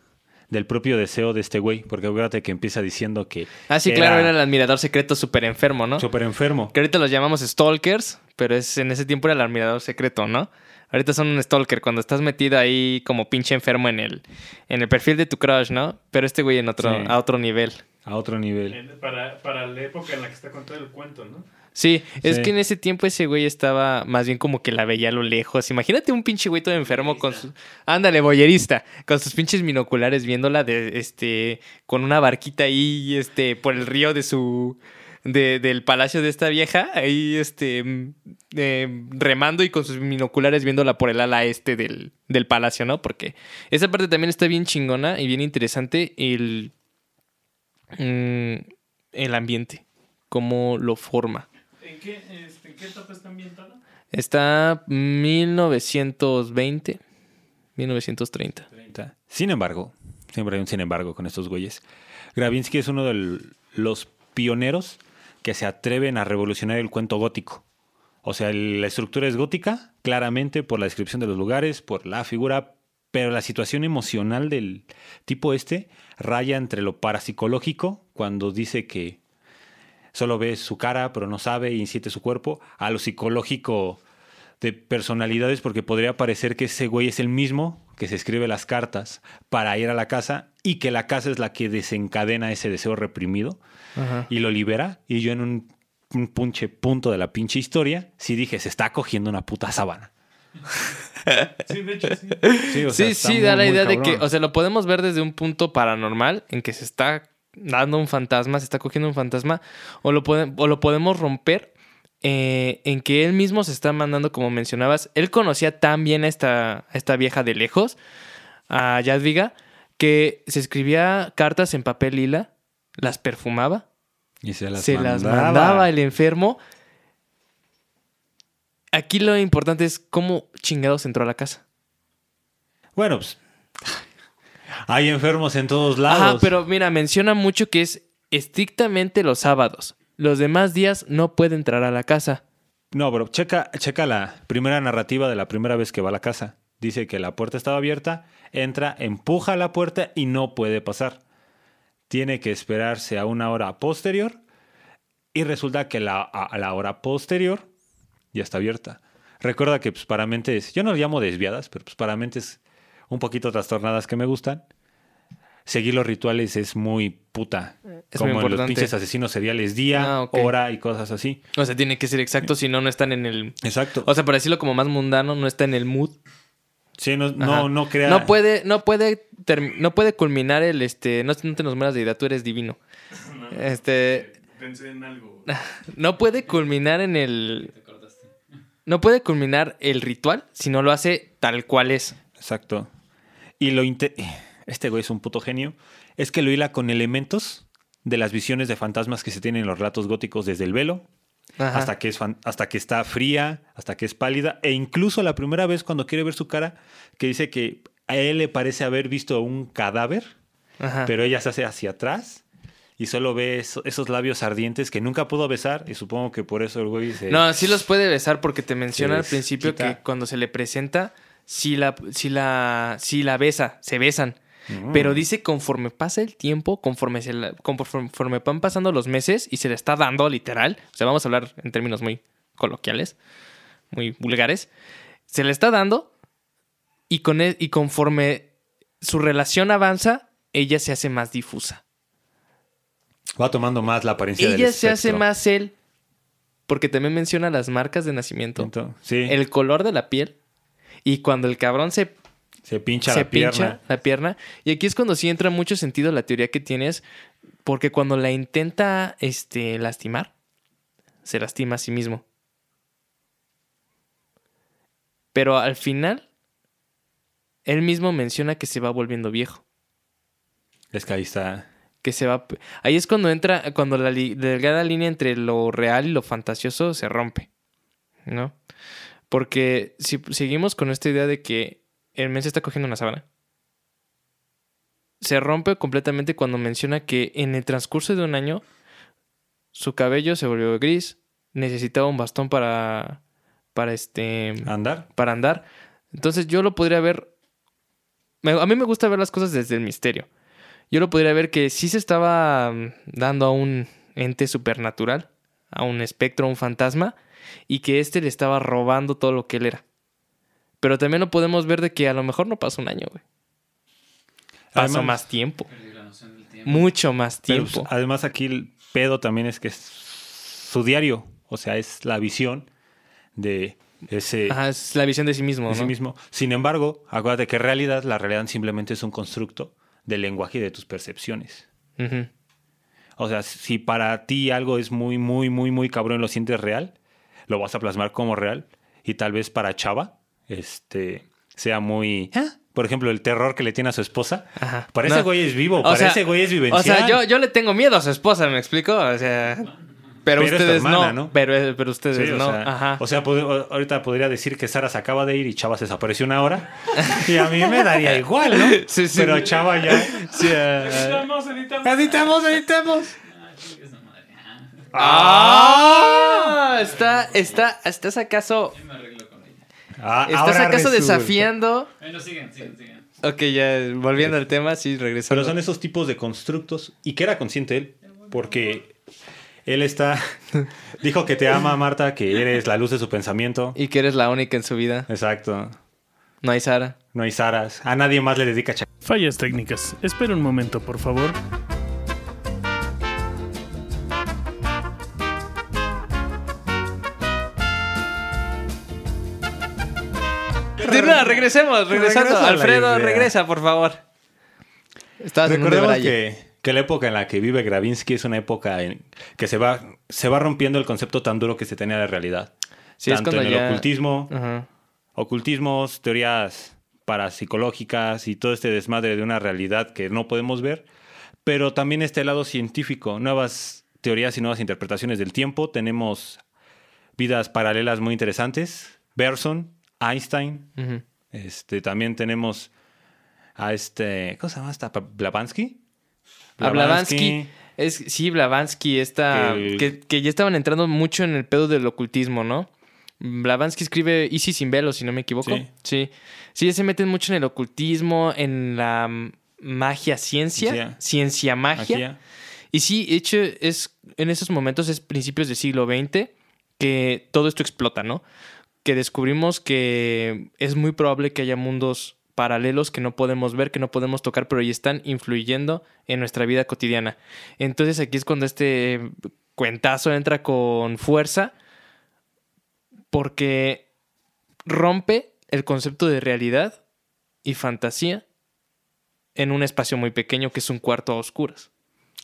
del propio deseo de este güey. Porque acuérdate que empieza diciendo que. Ah, sí, claro, era el admirador secreto súper enfermo, ¿no? Súper enfermo. Que ahorita los llamamos stalkers, pero es, en ese tiempo era el admirador secreto, ¿no? Ahorita son un stalker cuando estás metido ahí como pinche enfermo en el, en el perfil de tu crush, ¿no? Pero este güey en otro, Sí. a otro nivel. A otro nivel. Para, para la época en la que está contando el cuento, ¿no? Sí, es Sí. que en ese tiempo ese güey estaba más bien como que la veía a lo lejos. Imagínate un pinche güey todo enfermo con su... Ándale, boyerista. Con sus pinches binoculares viéndola de, este, con una barquita ahí, este, por el río de su... De, del palacio de esta vieja, ahí, este, mm, eh, remando y con sus binoculares viéndola por el ala este del, del palacio, ¿no? Porque esa parte también está bien chingona y bien interesante el, mm, el ambiente, cómo lo forma. ¿En qué, este, ¿en qué etapa está ambientada? Está 1920, 1930. Sin embargo, siempre hay un sin embargo con estos güeyes. Gravinsky es uno de los pioneros que se atreven a revolucionar el cuento gótico. O sea, la estructura es gótica, claramente por la descripción de los lugares, por la figura, pero la situación emocional del tipo este raya entre lo parapsicológico, cuando dice que solo ve su cara, pero no sabe y siente su cuerpo, a lo psicológico de personalidades, porque podría parecer que ese güey es el mismo que se escribe las cartas para ir a la casa y que la casa es la que desencadena ese deseo reprimido Ajá. y lo libera. Y yo en un, un punche punto de la pinche historia, sí dije, se está cogiendo una puta sábana. Sí, de hecho, sí. <laughs> Sí, o sea, Sí, da muy, la idea de que, o sea, lo podemos ver desde un punto paranormal en que se está dando un fantasma, se está cogiendo un fantasma, o lo, puede- o lo podemos romper eh, en que él mismo se está mandando, como mencionabas, él conocía tan bien a esta, a esta vieja de lejos, a Jadviga, que se escribía cartas en papel lila, las perfumaba, Y se las se las mandaba. mandaba el enfermo. Aquí lo importante es cómo chingados entró a la casa. Bueno, pues. Hay enfermos en todos lados. Ajá, pero mira, menciona mucho que es estrictamente los sábados. Los demás días no puede entrar a la casa. No, bro, checa, checa la primera narrativa de la primera vez que va a la casa. Dice que la puerta estaba abierta, entra, empuja la puerta y no puede pasar. Tiene que esperarse a una hora posterior y resulta que la, a, la hora posterior ya está abierta. Recuerda que pues, para mentes, yo no lo llamo desviadas, pero pues, para mentes un poquito trastornadas que me gustan, seguir los rituales es muy puta. Es como muy en los pinches asesinos seriales, día, Ah, hora y cosas así. O sea, tiene que ser exacto, si no, no están en el... Exacto. O sea, por decirlo como más mundano, no está en el mood. sí, no, no, no crea. No puede, no puede, term- no puede culminar el, este, no, no te nos mueras de idea, tú eres divino. <laughs> Este, Pensé en algo. <laughs> no puede culminar en el, no puede culminar el ritual si no lo hace tal cual es. Exacto. Y lo inte- este güey es un puto genio. Es que lo hila con elementos de las visiones de fantasmas que se tienen en los relatos góticos desde el velo Ajá. hasta que es fan- hasta que está fría, hasta que es pálida e incluso la primera vez cuando quiere ver su cara que dice que a él le parece haber visto un cadáver, Ajá. pero ella se hace hacia atrás y solo ve eso- esos labios ardientes que nunca pudo besar y supongo que por eso el güey se No, sí los puede besar porque te menciona al principio que cuando se le presenta, sí la, sí la, sí la besa, se besan. Mm. Pero dice conforme pasa el tiempo, conforme, se la- conforme van pasando los meses y se le está dando literal, o sea, vamos a hablar en términos muy coloquiales, muy vulgares, se le está dando y, con e- y conforme su relación avanza, ella se hace más difusa. va tomando más la apariencia del Ella se hace más él, porque también menciona las marcas de nacimiento, Entonces, sí, el color de la piel y cuando el cabrón se se pincha se la pierna. pincha la pierna. Y aquí es cuando sí entra mucho sentido la teoría que tienes, porque cuando la intenta este, lastimar, se lastima a sí mismo. Pero al final, él mismo menciona que se va volviendo viejo. Es que ahí está. Que se va. Ahí es cuando entra, cuando la delgada línea entre lo real y lo fantasioso se rompe. ¿No? Porque si seguimos con esta idea de que el men se está cogiendo una sábana, se rompe completamente cuando menciona que en el transcurso de un año su cabello se volvió gris, necesitaba un bastón para. para este. Andar. para andar. Entonces yo lo podría ver. a mí me gusta ver las cosas desde el misterio. Yo lo podría ver que sí se estaba mm, dando a un ente supernatural, a un espectro, a un fantasma, y que éste le estaba robando todo lo que él era. Pero también lo podemos ver de que a lo mejor no pasó un año, güey. Además- más tiempo. Perdí la noción del tiempo. Mucho más Pero, tiempo. pues, además aquí el pedo también es que es su diario, o sea, es la visión de ese, Ajá, es la visión de sí mismo, de ¿no? sí mismo. Sin embargo, acuérdate que en realidad la realidad simplemente es un constructo del lenguaje y de tus percepciones. O sea, si para ti algo es muy, muy, muy, muy cabrón y lo sientes real, lo vas a plasmar como real. Y tal vez para Chava, este, sea muy... ¿Ah? Por ejemplo, el terror que le tiene a su esposa. Ajá. Para ese No. güey es vivo, O para sea- ese güey es vivencial. O sea, yo, yo le tengo miedo a su esposa, ¿me explico? O sea, pero, ustedes hermana, no, ¿no? Pero, pero ustedes Sí, o no. sea, Ajá. o sea, pod- ahorita podría decir que Sara se acaba de ir y Chava se desapareció una hora. <laughs> Y a mí me daría igual, ¿no? <laughs> Sí, sí. Pero Chava ya... Sí, ah, Editamos, editamos. ¡Ah! Está, está, ¿Estás acaso, Yo me arreglo con ella. Ah, estás ahora acaso resulta. desafiando? Bueno, sigan, sigan, sigan. Ok, ya volviendo al tema, sí, regresando. Pero son esos tipos de constructos. Y que era consciente él. Porque él está... <laughs> Dijo que te ama, Marta, que eres la luz de su pensamiento. Y que eres la única en su vida. Exacto. No hay Sara. No hay Saras. A nadie más le dedica Fallas técnicas. Espera un momento, por favor. Regresemos, regresando. Regresa Alfredo, regresa, por favor. Un Recordemos que, que la época en la que vive Gravinsky es una época en que se va, se va rompiendo el concepto tan duro que se tenía de realidad. Sí, Tanto en el ya- ocultismo, Ajá. ocultismos, teorías parapsicológicas y todo este desmadre de una realidad que no podemos ver, pero también este lado científico, nuevas teorías y nuevas interpretaciones del tiempo. Tenemos vidas paralelas muy interesantes, Berson, Einstein, este, también tenemos a este, ¿cómo se llama esta? Blavatsky. A Blavatsky. Es, sí, Blavatsky, esta, Que el- que, que ya estaban entrando mucho en el pedo del ocultismo, ¿no? Blavatsky escribe Easy sin velo, si no me equivoco. Sí. Sí. Sí, se meten mucho en el ocultismo, en la magia ciencia, Ciencia. ciencia magia. ¿eh? Y sí, de hecho, es, en esos momentos es principios del siglo XX que todo esto explota, ¿no? Que descubrimos que es muy probable que haya mundos paralelos que no podemos ver, que no podemos tocar, pero ya están influyendo en nuestra vida cotidiana. Entonces aquí es cuando este cuentazo entra con fuerza porque rompe el concepto de realidad y fantasía en un espacio muy pequeño que es un cuarto a oscuras.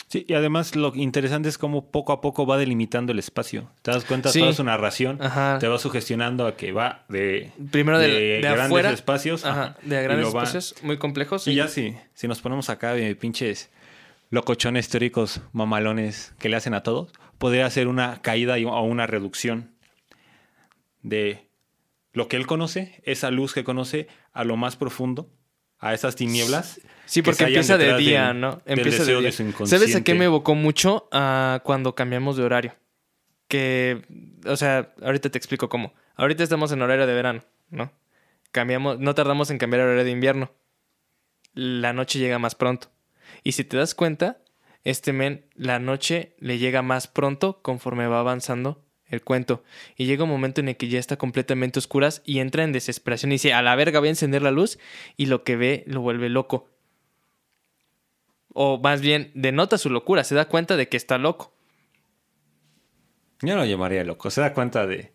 Sí, y además lo interesante es cómo poco a poco va delimitando el espacio. Te das cuenta, Sí. toda su narración Ajá. te va sugestionando a que va de, Primero de, de grandes afuera. espacios Ajá, de grandes va- espacios muy complejos. Y ya sí, si nos ponemos acá de pinches locochones teóricos mamalones que le hacen a todos, podría ser una caída o una reducción de lo que él conoce, esa luz que conoce, a lo más profundo, a esas tinieblas. Sí, que porque empieza de día, del- ¿no? del Empieza deseo de día. ¿Sabes a qué me evocó mucho? Cuando cambiamos de horario. Que, o sea, ahorita te explico cómo. Ahorita estamos en horario de verano, ¿no? Cambiamos, no tardamos en cambiar horario de invierno. La noche llega más pronto. Y si te das cuenta, este men, la noche le llega más pronto conforme va avanzando el cuento. Y llega un momento en el que ya está completamente oscuras y entra en desesperación y dice, a la verga voy a encender la luz y lo que ve lo vuelve loco. O más bien, denota su locura, se da cuenta de que está loco. Yo no lo llamaría loco. ¿Se da cuenta de,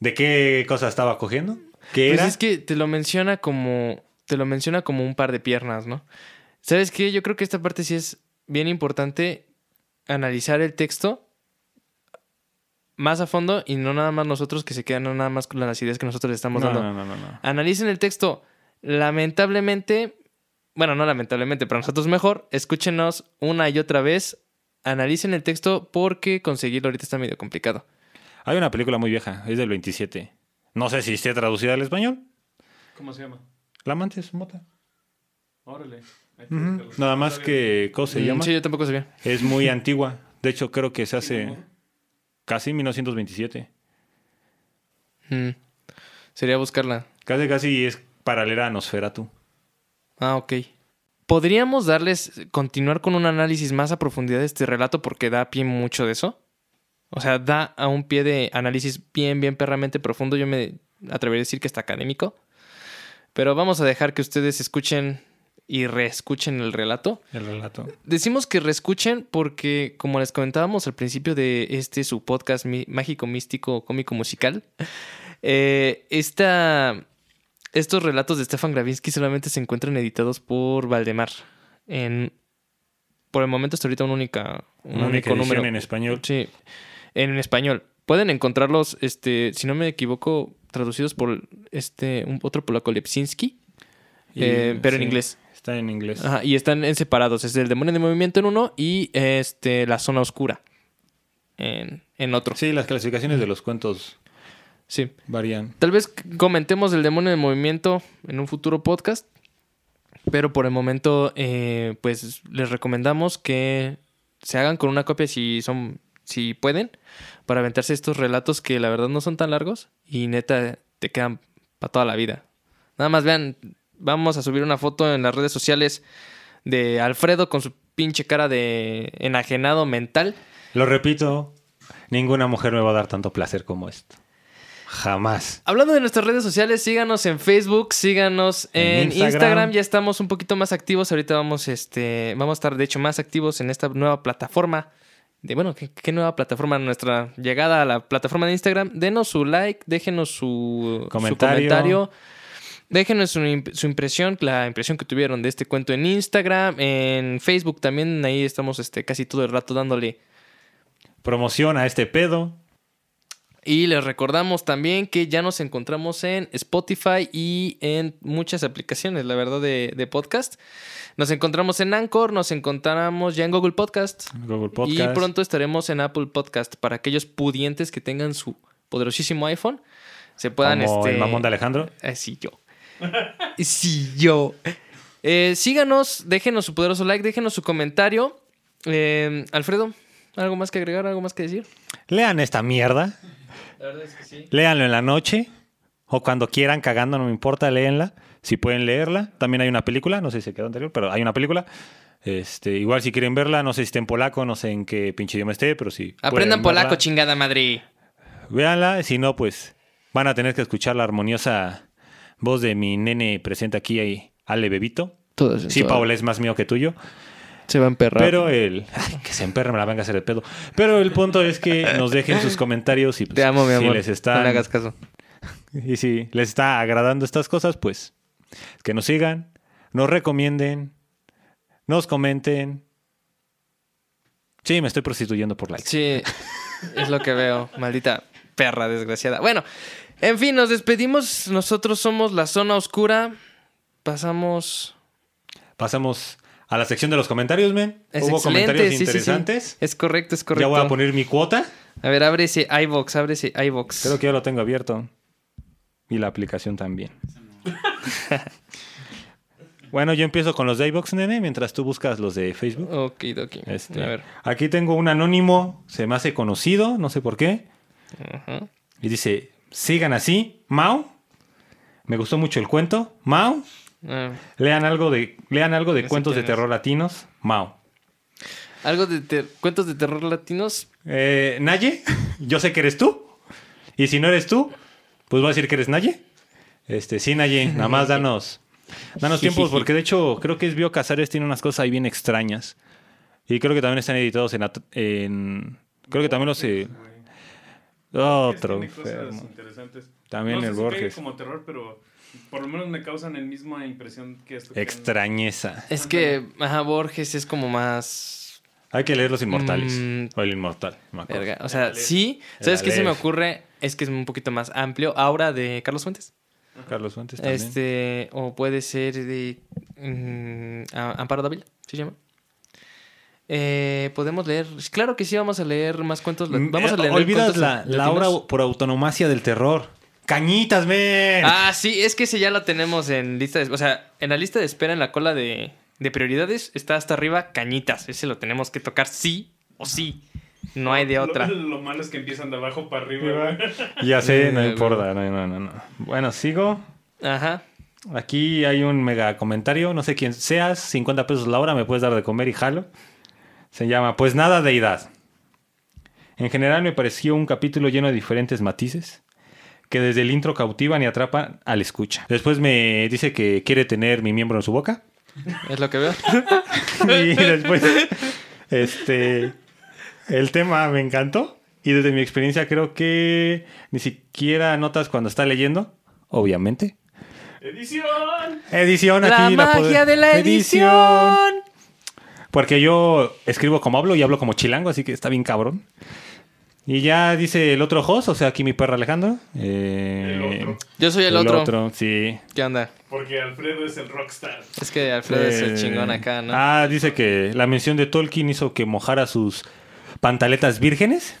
de qué cosa estaba cogiendo? ¿Qué Pues era? es que te lo menciona como. Te lo menciona como un par de piernas, ¿no? ¿Sabes qué? Yo creo que esta parte sí es bien importante analizar el texto más a fondo y no nada más nosotros que se quedan no nada más con las ideas que nosotros le estamos no, dando. no, no, no, no. Analicen el texto. Lamentablemente, bueno, no lamentablemente, para nosotros mejor, escúchenos una y otra vez. Analicen el texto porque conseguirlo ahorita está medio complicado. Hay una película muy vieja, es del 27. No sé si esté traducida al español. ¿Cómo se llama? La amante es mota. Órale. Nada más que, ¿cómo se Mm, llama? Sí, yo tampoco sabía. Es muy antigua. De hecho, creo que se hace casi 1927. Mm. Sería buscarla. Casi, casi es paralela a Nosferatu. Ah, ok. ¿Podríamos darles, continuar con un análisis más a profundidad de este relato porque da pie mucho de eso? O sea, da a un pie de análisis bien, bien perramente profundo. Yo me atrevería a decir que está académico. Pero vamos a dejar que ustedes escuchen y reescuchen el relato. El relato. Decimos que reescuchen porque, como les comentábamos al principio de este su podcast mágico, místico, cómico, musical, eh, esta- estos relatos de Stefan Gravinsky solamente se encuentran editados por Valdemar. En, por el momento hasta ahorita una única, un Una única único número. en español. Sí, en español. Pueden encontrarlos, este, si no me equivoco, traducidos por este un, otro polaco, Lepsinski, eh, pero en inglés. Está en inglés. Ajá, y están en separados. Es el demonio de movimiento en uno y este la zona oscura en, en otro. Sí, las clasificaciones de los cuentos Sí. varían. Tal vez comentemos el demonio de movimiento en un futuro podcast. Pero por el momento, eh, pues les recomendamos que se hagan con una copia si son, si pueden, para aventarse estos relatos que la verdad no son tan largos y neta te quedan para toda la vida. Nada más vean, vamos a subir una foto en las redes sociales de Alfredo con su pinche cara de enajenado mental. Lo repito, ninguna mujer me va a dar tanto placer como esto. Jamás. Hablando de nuestras redes sociales, síganos en Facebook, síganos en, En Instagram. Instagram. Ya estamos un poquito más activos. Ahorita vamos, este, vamos a estar, de hecho, más activos en esta nueva plataforma. De, bueno, ¿qué, qué nueva plataforma? Nuestra llegada a la plataforma de Instagram. Denos su like, déjenos su su Comentario. Déjenos su, imp- su impresión, la impresión que tuvieron de este cuento en Instagram, en Facebook también. Ahí estamos este, casi todo el rato dándole Promociona este pedo. Y les recordamos también que ya nos encontramos en Spotify y en muchas aplicaciones, la verdad, de, de podcast. Nos encontramos en Anchor, nos encontramos ya en Google Podcast. Google Podcast. Y pronto estaremos en Apple Podcast para aquellos pudientes que tengan su poderosísimo iPhone. Se puedan Como este, el mamón de Alejandro. eh, sí, yo. Sí, yo. Eh, síganos, déjenos su poderoso like, déjenos su comentario. Eh, Alfredo, ¿algo más que agregar? ¿Algo más que decir? Lean esta mierda. La verdad es que sí. Léanlo en la noche. O cuando quieran, cagando, no me importa, léenla. Si pueden leerla. También hay una película, no sé si se quedó anterior, pero hay una película. Este, igual si quieren verla, no sé si está en polaco, no sé en qué pinche idioma esté, pero si Aprendan polaco, verla, chingada madre. Véanla, si no, pues van a tener que escuchar la armoniosa Voz de mi nene presente aquí, ahí, Ale Bebito. Todo Sí, Paola es más mío que tuyo. Se va a emperrar. Pero el. <laughs> Ay, que se emperre, me la venga a hacer el pedo. Pero el punto es que nos dejen sus comentarios y pues, Te amo, mi si amor. les No están, le hagas caso. <laughs> y si les está agradando estas cosas, pues que nos sigan, nos recomienden, nos comenten. Sí, me estoy prostituyendo por likes. Sí, es lo que veo. Maldita perra desgraciada. Bueno, en fin, nos despedimos. Nosotros somos la zona oscura. Pasamos. Pasamos a la sección de los comentarios, men. Es Hubo comentarios sí, sí, sí. interesantes. Es correcto, es correcto. Ya voy a poner mi cuota. A ver, abre ese iBox, abre ese iBox. Creo que ya lo tengo abierto. Y la aplicación también. <laughs> bueno, yo empiezo con los de iVox, nene, mientras tú buscas los de Facebook. Ok, ok. Este, A ver. Aquí tengo un anónimo, se me hace conocido, no sé por qué. Y dice, sigan así, Mau. Me gustó mucho el cuento, Mau. Ah, Lean algo de, lean algo de No sé cuentos de terror latinos, Mau. Algo de ter- cuentos de terror latinos. Eh, Naye, yo sé que eres tú. Y si no eres tú, pues voy a decir que eres Naye. Este, sí, Naye, nada más danos, danos <laughs> tiempos, porque de hecho creo que es Bio Casares tiene unas cosas ahí bien extrañas. Y creo que también están editados en... en- creo que también los... eh, otro Tiene cosas enfermo. interesantes. También no el sé si Borges. como terror, pero por lo menos me causan la misma impresión que esto. que- Extrañeza. Es que, ajá, Borges es como más. Hay que leer Los Inmortales. Mm. O El Inmortal. me acuerdo. verga. O sea, sí. ¿Sabes qué se me ocurre? Es que es un poquito más amplio. Aura de Carlos Fuentes. Carlos Fuentes también. Este, o puede ser de mm, Amparo Dávila, ¿sí se llama? Eh, podemos leer, claro que sí, vamos a leer más cuentos. Mm, Vamos a eh, leer Olvidas cuentos la, la obra por autonomacia del terror. Cañitas, men. Ah, sí, es que ese ya lo tenemos en lista de, o sea, en la lista de espera en la cola de, de prioridades está hasta arriba Cañitas. Ese lo tenemos que tocar sí o sí. No hay de Lo- otra. Lo, malo es que empiezan de abajo para arriba. Ya sé, <laughs> no Eh, importa. No, no, no, no. Bueno, sigo. Ajá. Aquí hay un mega comentario. No sé quién seas. 50 pesos la hora. Me puedes dar de comer y jalo. Se llama Pues nada, deidad. En general me pareció un capítulo lleno de diferentes matices que desde el intro cautivan y atrapan al escucha. Después me dice que quiere tener mi miembro en su boca. Es lo que veo. <laughs> y después, este, el tema me encantó. Y desde mi experiencia creo que ni siquiera notas cuando está leyendo, obviamente. ¡Edición! Edición La aquí. magia poder- de la edición. Porque yo escribo como hablo y hablo como chilango, así que está bien cabrón. Y ya dice el otro host, o sea, aquí mi perro Alejandro. eh, El otro. Yo soy el, otro. sí. ¿Qué onda? Porque Alfredo es el rockstar. Es que Alfredo es el Eh, chingón acá, ¿no? Ah, dice que la mención de Tolkien hizo que mojara sus pantaletas vírgenes.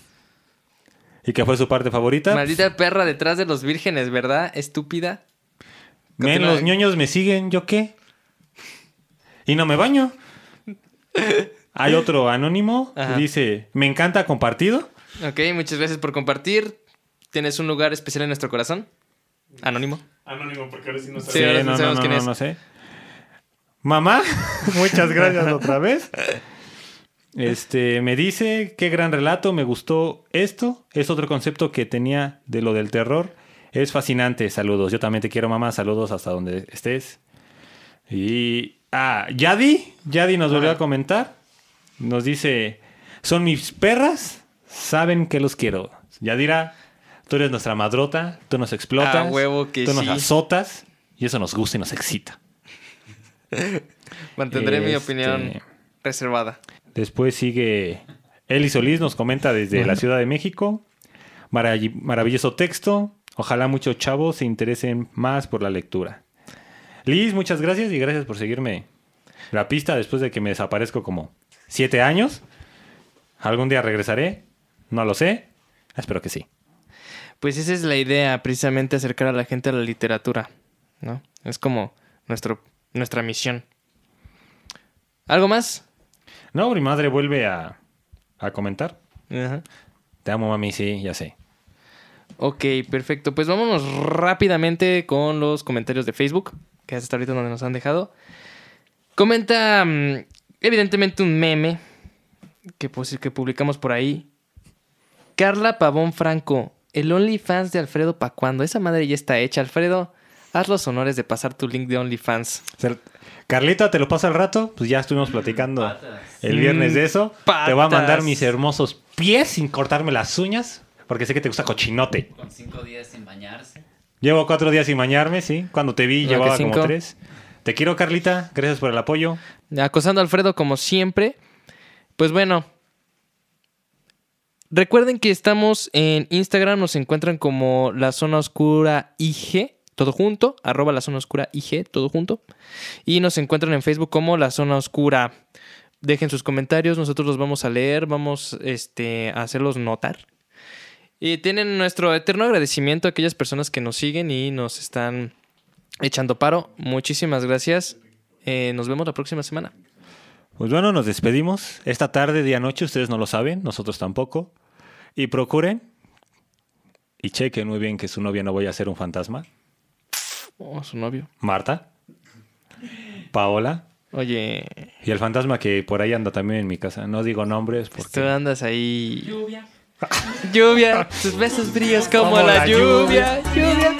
Y que fue su parte favorita. Maldita perra detrás de los vírgenes, ¿verdad? Estúpida. Men, los ñoños me siguen, ¿yo qué? Y no me baño. Hay otro anónimo que dice, me encanta compartido. Ok, muchas gracias por compartir. Tienes un lugar especial en nuestro corazón. Anónimo. Anónimo, porque ahora sí no Sí, sabe. ahora sí sabemos quién es. no sé. Mamá, <laughs> muchas gracias otra vez. Este, me dice, qué gran relato, me gustó esto. Es otro concepto que tenía de lo del terror. Es fascinante, saludos. Yo también te quiero, mamá, saludos hasta donde estés. Y, ah, Yadi, Yadi nos volvió a comentar. Nos dice, son mis perras, saben que los quiero. Yadira, tú eres nuestra madrota, tú nos explotas, Ah, huevo que tú nos azotas y eso nos gusta y nos excita. <laughs> Mantendré mi Este, opinión reservada. Después sigue Eli Solís, nos comenta desde la Ciudad de México. Marav- maravilloso texto. Ojalá muchos chavos se interesen más por la lectura. Liz, muchas gracias y gracias por seguirme la pista después de que me desaparezco como siete años. Algún día regresaré, no lo sé. Espero que sí. Pues esa es la idea, precisamente acercar a la gente a la literatura, ¿no? Es como nuestro, nuestra misión. ¿Algo más? No, mi madre vuelve a, a comentar. Ajá. Te amo, mami, sí, ya sé. Ok, perfecto. Pues vámonos rápidamente con los comentarios de Facebook, que es hasta ahorita donde nos han dejado. Comenta, mm, evidentemente, un meme que, pues, que publicamos por ahí. Carla Pavón Franco, el OnlyFans de Alfredo pa' cuando. Esa madre ya está hecha, Alfredo. haz los honores de pasar tu link de OnlyFans. Carlita, te lo paso al rato. Pues ya estuvimos platicando Patas. el viernes de eso. Te voy a mandar mis hermosos pies sin cortarme las uñas. Porque sé que te gusta cochinote. Con cinco días sin bañarse. Llevo cuatro días sin bañarme, sí. Cuando te vi ¿No llevaba como tres. Te quiero, Carlita. Gracias por el apoyo. Acosando a Alfredo como siempre. Pues bueno. Recuerden que estamos en Instagram, nos encuentran como la zona oscura IG, todo junto, arroba la zona oscura IG, todo junto. Y nos encuentran en Facebook como la zona oscura. Dejen sus comentarios, nosotros los vamos a leer, vamos este, a hacerlos notar. Y tienen nuestro eterno agradecimiento a aquellas personas que nos siguen y nos están echando paro. Muchísimas gracias. Eh, nos vemos la próxima semana. Pues bueno, nos despedimos. Esta tarde, día, noche, ustedes no lo saben, nosotros tampoco. Y procuren y chequen muy bien que su novia no vaya a ser un fantasma. Oh, su novio. Marta, Paola Oye, y el fantasma que por ahí anda también en mi casa. No digo nombres tú porque... andas ahí. Lluvia. Lluvia, tus besos brillas como, Como la, la lluvia. lluvia.